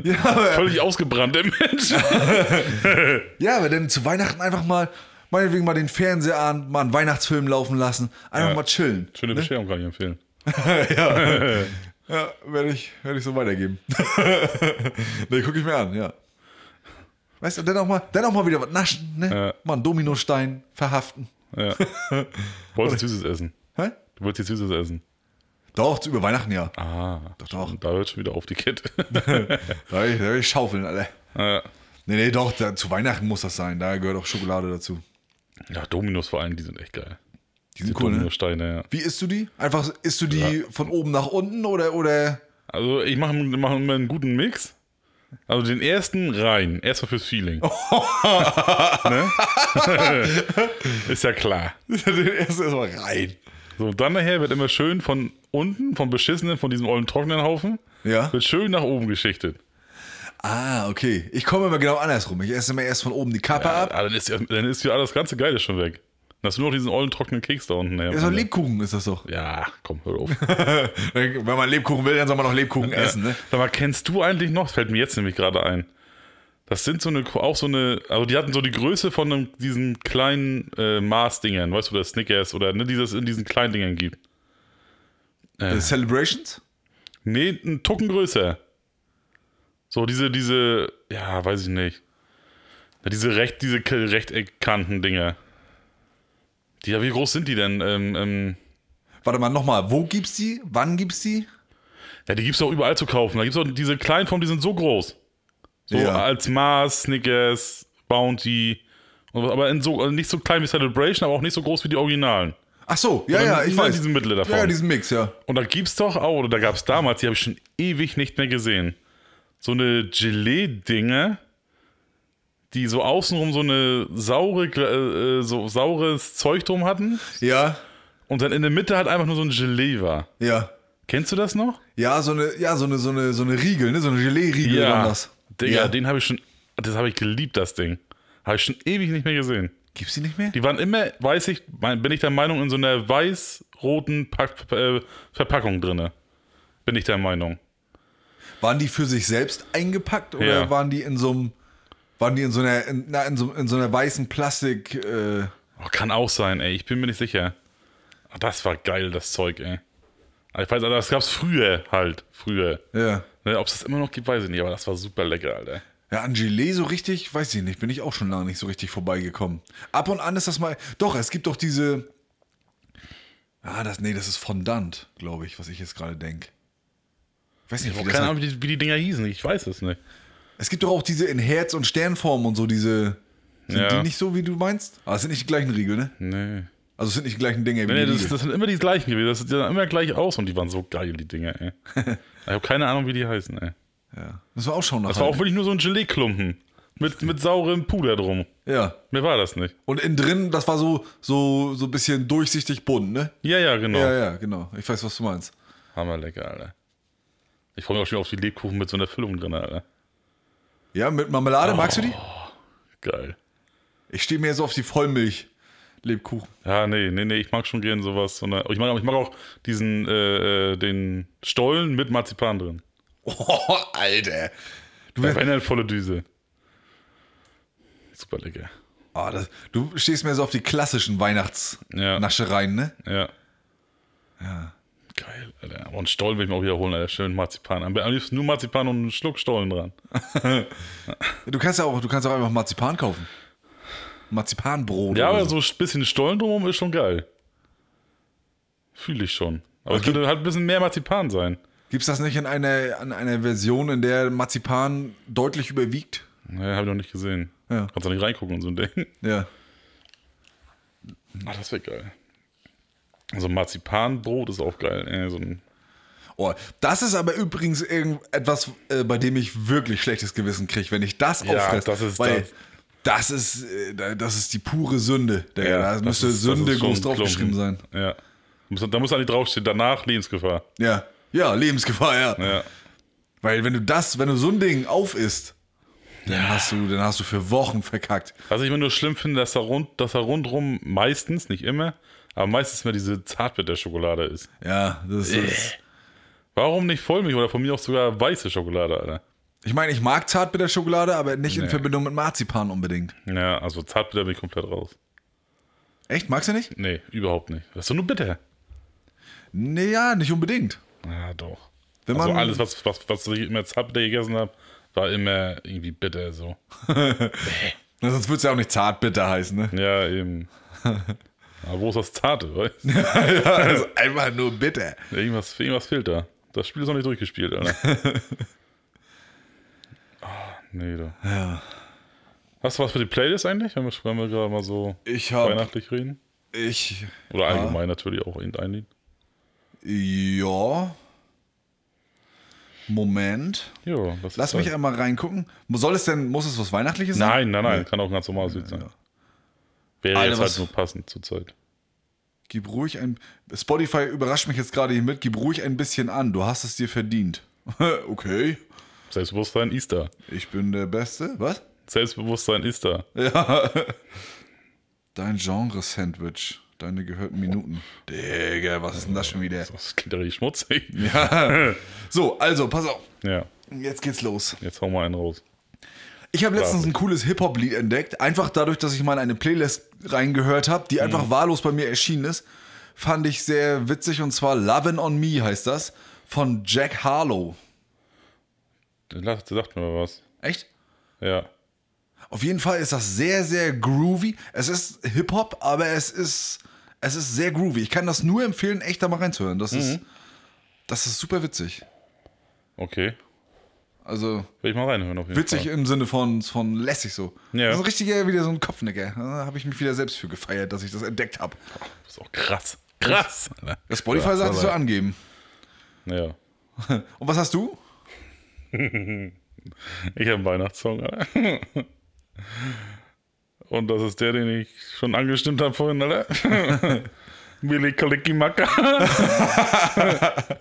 ja, aber, Völlig ausgebrannt, der Mensch. ja, aber dann zu Weihnachten einfach mal, meinetwegen mal den Fernseher an, mal einen Weihnachtsfilm laufen lassen, einfach Ja. mal chillen. Schöne Bescherung kann ich empfehlen. Ja, werde ich, werd ich so weitergeben. ne, gucke ich mir an, ja. Weißt du, dann auch mal, dann auch mal wieder was naschen, ne? Ja. Mal einen Dominostein verhaften. Ja. Wolltest du Süßes essen? Hä? Du wolltest jetzt Süßes essen. Doch, über Weihnachten ja. Ah, Doch, doch. Da hört schon wieder auf die Kette. Da will will ich schaufeln, Alter. ja. Nee, nee, doch, da, zu Weihnachten muss das sein. Da gehört auch Schokolade dazu. ja, Dominos vor allem, die sind echt geil. Die sind cool, ne? Ja. Wie isst du die? Einfach, isst du die von oben nach unten oder, oder? Also ich mache mach immer einen guten Mix. Also den ersten rein, erstmal fürs Feeling. ne? Ist ja klar. Den ersten erstmal rein. So, dann nachher wird immer schön von unten, vom beschissenen, von diesem ollen trockenen Haufen, Ja? wird schön nach oben geschichtet. Ah, okay. Ich komme immer genau andersrum. Ich esse immer erst von oben die Kappe ab. Ah, dann, ist ja, dann ist ja alles ganze Geile schon weg. Dann hast du nur noch diesen ollen trockenen Keks da unten. Das ist doch Lebkuchen, ist das doch. Ja, komm, hör auf. Wenn man Lebkuchen will, dann soll man noch Lebkuchen essen, ne? Sag mal, kennst du eigentlich noch, fällt mir jetzt nämlich gerade ein, das sind so eine, auch so eine, also die hatten so die Größe von einem, diesen kleinen äh, Maßdingern, weißt du, das Snickers oder ne, dieses in diesen kleinen Dingern gibt. Äh, Celebrations? Nee, ein Tucken größer. So diese, diese, ja, weiß ich nicht. Ja, diese recht, diese Rechteckkanten-Dinger. Die, ja, wie groß sind die denn? Ähm, ähm, Warte mal, nochmal. Wo gibt's die? Wann gibt's die? ja, die gibt's auch überall zu kaufen. Da gibt's auch diese kleinen Formen, die sind so groß. So Ja. als Mars, Snickers, Bounty. Aber in so, also nicht so klein wie Celebration, aber auch nicht so groß wie die Originalen. Ach so, ja, ja, ich weiß. diesem Mittel davon. Ja, diesen Mix, ja. Und da gibt's doch auch, oder da gab's damals, die habe ich schon ewig nicht mehr gesehen. So eine Gelee-Dinge, die so außenrum so eine saure, Gla- äh, so saures Zeug drum hatten. Ja, Und dann in der Mitte halt einfach nur so ein Gelee war. ja. Kennst du das noch? Ja, so eine, ja, so eine, so eine, so eine Riegel, ne? So eine Gelee-Riegel waren das. Digga, ja. den habe ich schon, das habe ich geliebt, das Ding. Habe ich schon ewig nicht mehr gesehen. Gibt's die nicht mehr? Die waren immer, weiß ich, bin ich der Meinung, in so einer weiß-roten äh, Verpackung drinne. Bin ich der Meinung. Waren die für sich selbst eingepackt oder Ja. waren die in so einem, waren die in so einer, in, in, so, in so einer weißen Plastik, äh, Oh, kann auch sein, ey. Ich bin mir nicht sicher. Ach, das war geil, das Zeug, ey. Aber Ich weiß, Alter, das gab's früher halt. Früher. ja. Ne, Ob es das immer noch gibt, weiß ich nicht, aber das war super lecker, Alter. Ja, an Gelee so richtig, weiß ich nicht, bin ich auch schon lange nicht so richtig vorbeigekommen. Ab und an ist das mal, doch, es gibt doch diese, ah, das, nee, das ist Fondant, glaube ich, was ich jetzt gerade denke. Ich weiß nicht, Ich wie das keine. Ahnung, wie die, wie die Dinger hießen. Ich weiß es nicht. Es gibt doch auch diese in Herz- und Sternform und so, diese, sind Ja. die nicht so, wie du meinst? Aber es sind nicht die gleichen Riegel, ne? Nee. Also es sind nicht die gleichen Dinge wie Nee, die das, das sind immer die gleichen gewesen. Das sieht ja immer gleich aus und die waren so geil, die Dinger, ey. ich habe keine Ahnung, wie die heißen, ey. ja. Müssen wir auch schauen Das nachher. war auch wirklich nur so ein Gelee-Klumpen. Mit, mit saurem Puder drum. Ja. Mehr war das nicht. Und innen drin, das war so, so, so ein bisschen durchsichtig bunt, ne? Ja, ja, genau. Ja, ja, genau. Ich weiß, was du meinst. Hammerlecker, Alter. Ich freue mich auch schon auf die Lebkuchen mit so einer Füllung drin, Alter. Ja, mit Marmelade, magst du die? Geil. Ich stehe mir so auf die Vollmilch-Lebkuchen. Ja, nee, nee, nee, ich mag schon gern sowas. So eine, ich, mag, ich mag auch diesen, äh, äh, den Stollen mit Marzipan drin. Oh, Alter. Du, Ja, wenn eine volle Düse. Super lecker. oh, das, du stehst mir so auf die klassischen Ja. Weihnachtsnaschereien, ne? Ja. Ja. Geil, Alter. Und Stollen will ich mir auch wiederholen, Alter. Schön Marzipan. Am liebsten nur Marzipan und einen Schluck Stollen dran. Du kannst ja auch, du kannst auch einfach Marzipan kaufen. Marzipanbrot. Ja, aber so ein bisschen Stollen drumherum ist schon geil. Fühle ich schon. Aber es könnte halt ein bisschen mehr Marzipan sein. Gibt's das nicht in einer, in einer Version, in der Marzipan deutlich überwiegt? Ja, habe ich noch nicht gesehen. Ja. Kannst du nicht reingucken und so ein Ding. Ja. Ach, das wäre geil. Also Marzipanbrot ist auch geil. Ey, so ein, Oh, das ist aber übrigens irgend etwas, äh, bei dem ich wirklich schlechtes Gewissen kriege, wenn ich das Ja, auffresse. das ist weil das. das ist, äh, da- das ist die pure Sünde. Der, da das müsste ist- Sünde groß draufgeschrieben sein. Ja. Muss- Da muss eigentlich draufstehen, danach Lebensgefahr. Ja. Ja, Lebensgefahr, ja. Ja. Weil wenn du das, wenn du so ein Ding auf isst, dann hast du, dann hast du für Wochen verkackt. Was ich immer nur schlimm finde, dass da, rund, dass da rundrum meistens, nicht immer, aber meistens mehr diese Zartbitterschokolade ist. Ja, das ist. Warum nicht Vollmilch oder von mir auch sogar weiße Schokolade, Alter? Ich meine, ich mag Zartbitterschokolade, aber nicht in Nee. Verbindung mit Marzipan unbedingt. Ja, also Zartbitter bin ich komplett raus. Echt? Magst du nicht? Nee, überhaupt nicht. Das ist doch nur bitter. Nee, ja, nicht unbedingt. Ja, doch. Wenn also man- alles, was, was, was ich immer Zartbitter gegessen habe, war immer irgendwie bitter so. Sonst würde es ja auch nicht Zartbitter heißen, ne? Ja, eben. Aber wo ist das Zarte, weißt ja, also einfach nur bitter. Irgendwas, irgendwas fehlt da. Das Spiel ist noch nicht durchgespielt, Alter. Ah, nee, da. Ja. Hast du was für die Playlist eigentlich, wenn wir, wenn wir gerade mal so Ich hab- weihnachtlich reden? Ich. Oder allgemein natürlich auch irgendein Lied? Ja. Moment. Ja, das Lass ist mich einmal reingucken. Soll es denn, muss es was Weihnachtliches sein? Nein, nein, nein, kann auch ein ganz normales Lied sein. Wäre Alter, jetzt halt nur passend zur Zeit. Gib ruhig ein. Spotify überrascht mich jetzt gerade hier mit. Gib ruhig ein bisschen an. Du hast es dir verdient. okay. Selbstbewusstsein ist da. Ich bin der Beste. Was? Selbstbewusstsein ist da. Ja. Dein Genre-Sandwich. Deine gehörten Minuten. Digga, was ist denn das schon wieder? Das klingt ja richtig schmutzig. Ja. So, also, pass auf. Ja, Jetzt geht's los. jetzt hau mal einen raus. Ich habe letztens ein cooles Hip-Hop-Lied entdeckt. Einfach dadurch, dass ich mal in eine Playlist reingehört habe, die einfach wahllos bei mir erschienen ist. Fand ich sehr witzig und zwar Lovin' on Me heißt das. Von Jack Harlow. Der sagt mir was. Echt? Ja. Auf jeden Fall ist das sehr, sehr groovy. Es ist Hip-Hop, aber es ist, es ist sehr groovy. Ich kann das nur empfehlen, echt da mal reinzuhören. Das, ist, das ist super witzig. Okay. Also Will ich mal reinhören auf jeden witzig Fall. im Sinne von, von lässig so. Ja. Das ist ein richtiger, wieder so ein Kopfnicker. Da habe ich mich wieder selbst für gefeiert, dass ich das entdeckt habe. Das ist auch krass. Krass. Das Spotify sagt, ich soll angeben. Ja. Und was hast du? Ich habe einen Weihnachtssong. Und das ist der, den ich schon angestimmt habe vorhin, Alter. Willy Kalikimaka.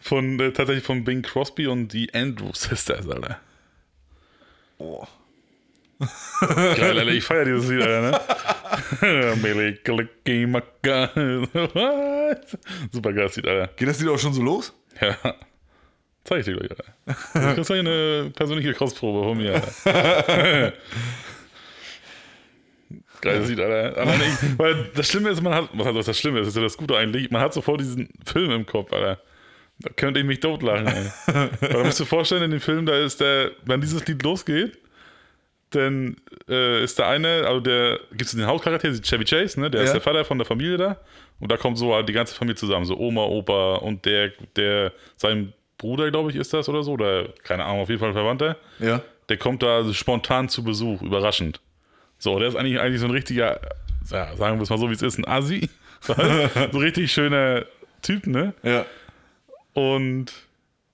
von, äh, tatsächlich von Bing Crosby und die Andrew Sisters, Alter. Oh. Geil, Alter, ich feiere dieses Lied, Alter, ne? Willy Kalikimaka. Super geiles Lied, Alter. Geht das Lied auch schon so los? Ja. Zeig ich dir gleich, Alter. Das ist eine persönliche Kostprobe von mir, Alter. Geiles Lied, Alter. Aber nicht, weil das Schlimme ist, man hat, was heißt das Schlimme ist, ist ja das Gute eigentlich, man hat sofort diesen Film im Kopf, Alter. Da könnte ich mich totlachen. Weil du musst dir vorstellen, in dem Film, da ist der, wenn dieses Lied losgeht, dann äh, ist der eine, also der, gibt es den Hauptcharakter, Chevy Chase, ne? Der Ja. ist der Vater von der Familie da. Und da kommt so halt die ganze Familie zusammen, so Oma, Opa und der, der, sein Bruder, glaube ich, ist das oder so, oder keine Ahnung, auf jeden Fall ein Verwandter. Ja. Der kommt da spontan zu Besuch, überraschend. So, der ist eigentlich, eigentlich so ein richtiger, ja, sagen wir es mal so, wie es ist, ein Asi. Weißt? so richtig schöner Typ, ne? Ja. Und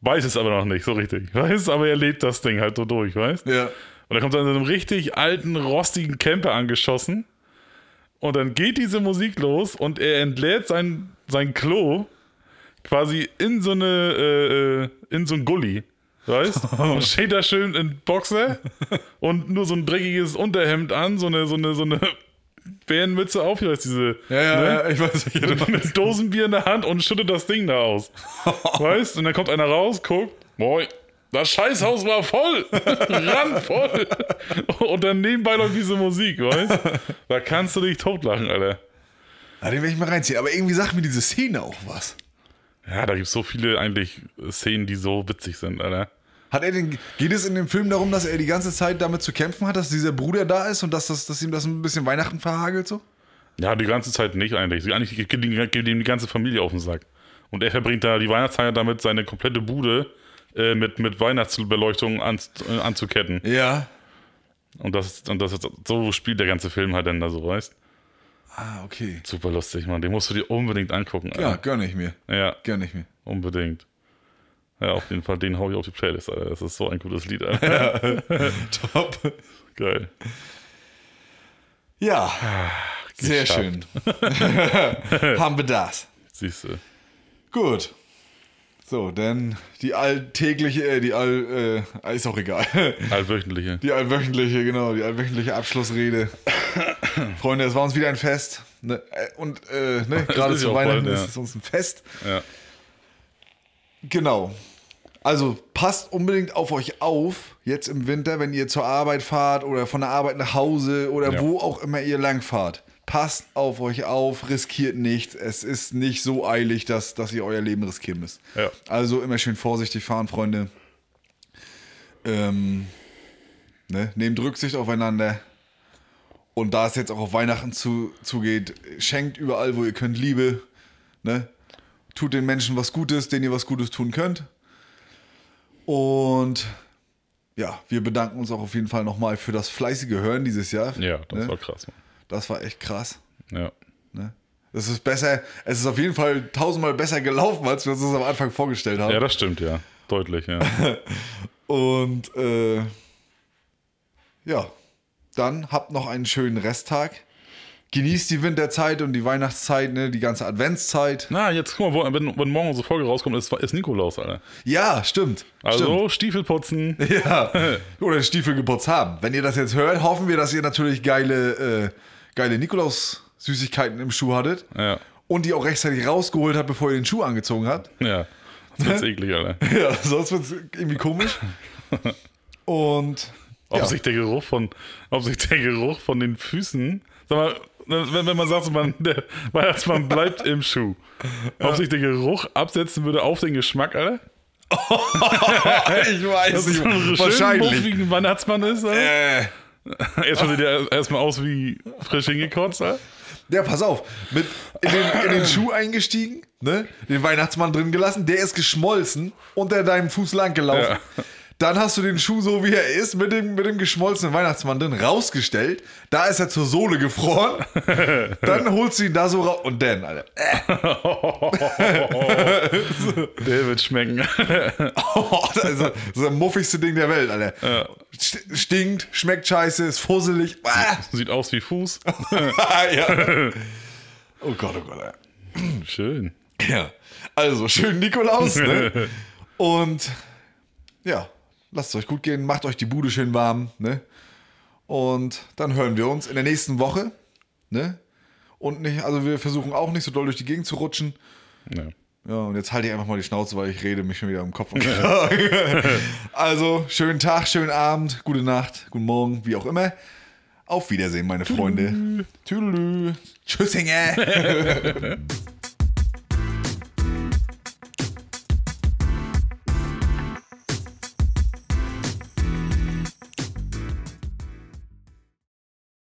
weiß es aber noch nicht so richtig. Weiß, aber er lebt das Ding halt so durch, weißt? Ja. Und er kommt dann in einem richtig alten, rostigen Camper angeschossen. Und dann geht diese Musik los und er entleert sein, sein Klo quasi in so eine, äh, äh, in so ein Gully. Weißt? Und steht da schön in Boxer und nur so ein dreckiges Unterhemd an, so eine, so eine, so eine Bärenmütze auf, hier ist diese, Ja, ja, ne? ja, ich weiß nicht. mit Dosenbier in der Hand und schüttet das Ding da aus. Weißt? Und dann kommt einer raus, guckt, moin, das Scheißhaus war voll, randvoll. Und dann nebenbei noch diese Musik, weißt? Da kannst du dich totlachen, Alter. Ja, den will ich mal reinziehen. Aber irgendwie sagt mir diese Szene auch was. Ja, da gibt es so viele eigentlich Szenen, die so witzig sind, Alter. Hat er den, geht es in dem Film darum, dass er die ganze Zeit damit zu kämpfen hat, dass dieser Bruder da ist und dass, das, dass ihm das ein bisschen Weihnachten verhagelt so? Ja, die ganze Zeit nicht eigentlich. Eigentlich geht ihm geht ihm die ganze Familie auf den Sack. Und er verbringt da die Weihnachtszeit damit, seine komplette Bude äh, mit, mit Weihnachtsbeleuchtung an, äh, anzuketten. Ja. Und das, und das ist, so spielt der ganze Film halt dann da so, weißt Ah, okay. Super lustig, Mann. Den musst du dir unbedingt angucken. Ja, Alter. gönn ich mir. Ja, Gönn ich mir. unbedingt. Ja, auf jeden Fall, den hau ich auf die Playlist, Alter. Das ist so ein gutes Lied, Alter. Top. Geil. Ja. Sehr geschafft. schön. Haben wir das. Siehst du. Gut. So, dann die alltägliche, äh, die all, äh, ist auch egal. Allwöchentliche. Die allwöchentliche, genau, die allwöchentliche Abschlussrede. Freunde, es war uns wieder ein Fest. Ne? äh, Und äh, ne, gerade ist zu Weihnachten bald, ist ja. es uns ein Fest. Ja. Genau. Also passt unbedingt auf euch auf, jetzt im Winter, wenn ihr zur Arbeit fahrt oder von der Arbeit nach Hause oder Ja. wo auch immer ihr lang fahrt. Passt auf euch auf, riskiert nichts. Es ist nicht so eilig, dass, dass ihr euer Leben riskieren müsst. Ja. Also immer schön vorsichtig fahren, Freunde. Ähm, ne? Nehmt Rücksicht aufeinander. Und da es jetzt auch auf Weihnachten zu, zugeht, schenkt überall, wo ihr könnt, Liebe. Ne? Tut den Menschen was Gutes, denen ihr was Gutes tun könnt. Und ja, wir bedanken uns auch auf jeden Fall nochmal für das fleißige Hören dieses Jahr. Ja, das ne? war krass, Mann. Das war echt krass. Ja. Ne? Es ist besser, es ist auf jeden Fall tausendmal besser gelaufen, als wir uns das am Anfang vorgestellt haben. Ja, das stimmt, ja. Deutlich, ja. Und äh, ja, dann habt noch einen schönen Resttag. Genießt die Winterzeit und die Weihnachtszeit, ne, die ganze Adventszeit. Na, jetzt guck mal, wenn, wenn morgen unsere Folge rauskommt, ist, ist Nikolaus, Alter. Ja, stimmt. Also Stiefel putzen. stimmt. Ja. Oder Stiefel geputzt haben. Wenn ihr das jetzt hört, hoffen wir, dass ihr natürlich geile, äh, geile Nikolaus-Süßigkeiten im Schuh hattet. Ja. Und die auch rechtzeitig rausgeholt habt, bevor ihr den Schuh angezogen habt. Ja. Das ist eklig, Alter. Ja, sonst wird es irgendwie komisch. Und Ob ja. sich der Geruch von, ob sich der Geruch von den Füßen, sag mal, wenn, wenn man sagt, so, man, der Weihnachtsmann bleibt im Schuh, ob sich der Geruch absetzen würde auf den Geschmack, Alter? ich weiß so ein nicht. schön Wahrscheinlich. muffigen Weihnachtsmann ist, Alter? Äh, Erstmal sieht er erstmal aus wie frisch hingekotzt, Alter. ja, pass auf. Mit in den, in den Schuh eingestiegen, ne? den Weihnachtsmann drin gelassen, der ist geschmolzen, unter deinem Fuß lang gelaufen. Ja. Dann hast du den Schuh so wie er ist, mit dem, mit dem geschmolzenen Weihnachtsmann drin, rausgestellt. Da ist er zur Sohle gefroren. dann holst du ihn da so raus. Und dann, Alter. Der wird schmecken. Oh, das ist das muffigste Ding der Welt, Alter. St- Stinkt, schmeckt scheiße, ist fusselig. Ah, Sieht aus wie Fuß. ja. Oh Gott, oh Gott, Alter. Schön. Ja. Also, schön Nikolaus, ne? Und ja, lasst es euch gut gehen, macht euch die Bude schön warm, ne? Und dann hören wir uns in der nächsten Woche, ne? Und nicht, also wir versuchen auch nicht so doll durch die Gegend zu rutschen. Ja. Ja, und jetzt halte ich einfach mal die Schnauze, weil ich rede mich schon wieder im Kopf. Kragen. also, schönen Tag, schönen Abend, gute Nacht, guten Morgen, wie auch immer. Auf Wiedersehen, meine Freunde. Tschüss. Tschüssinge.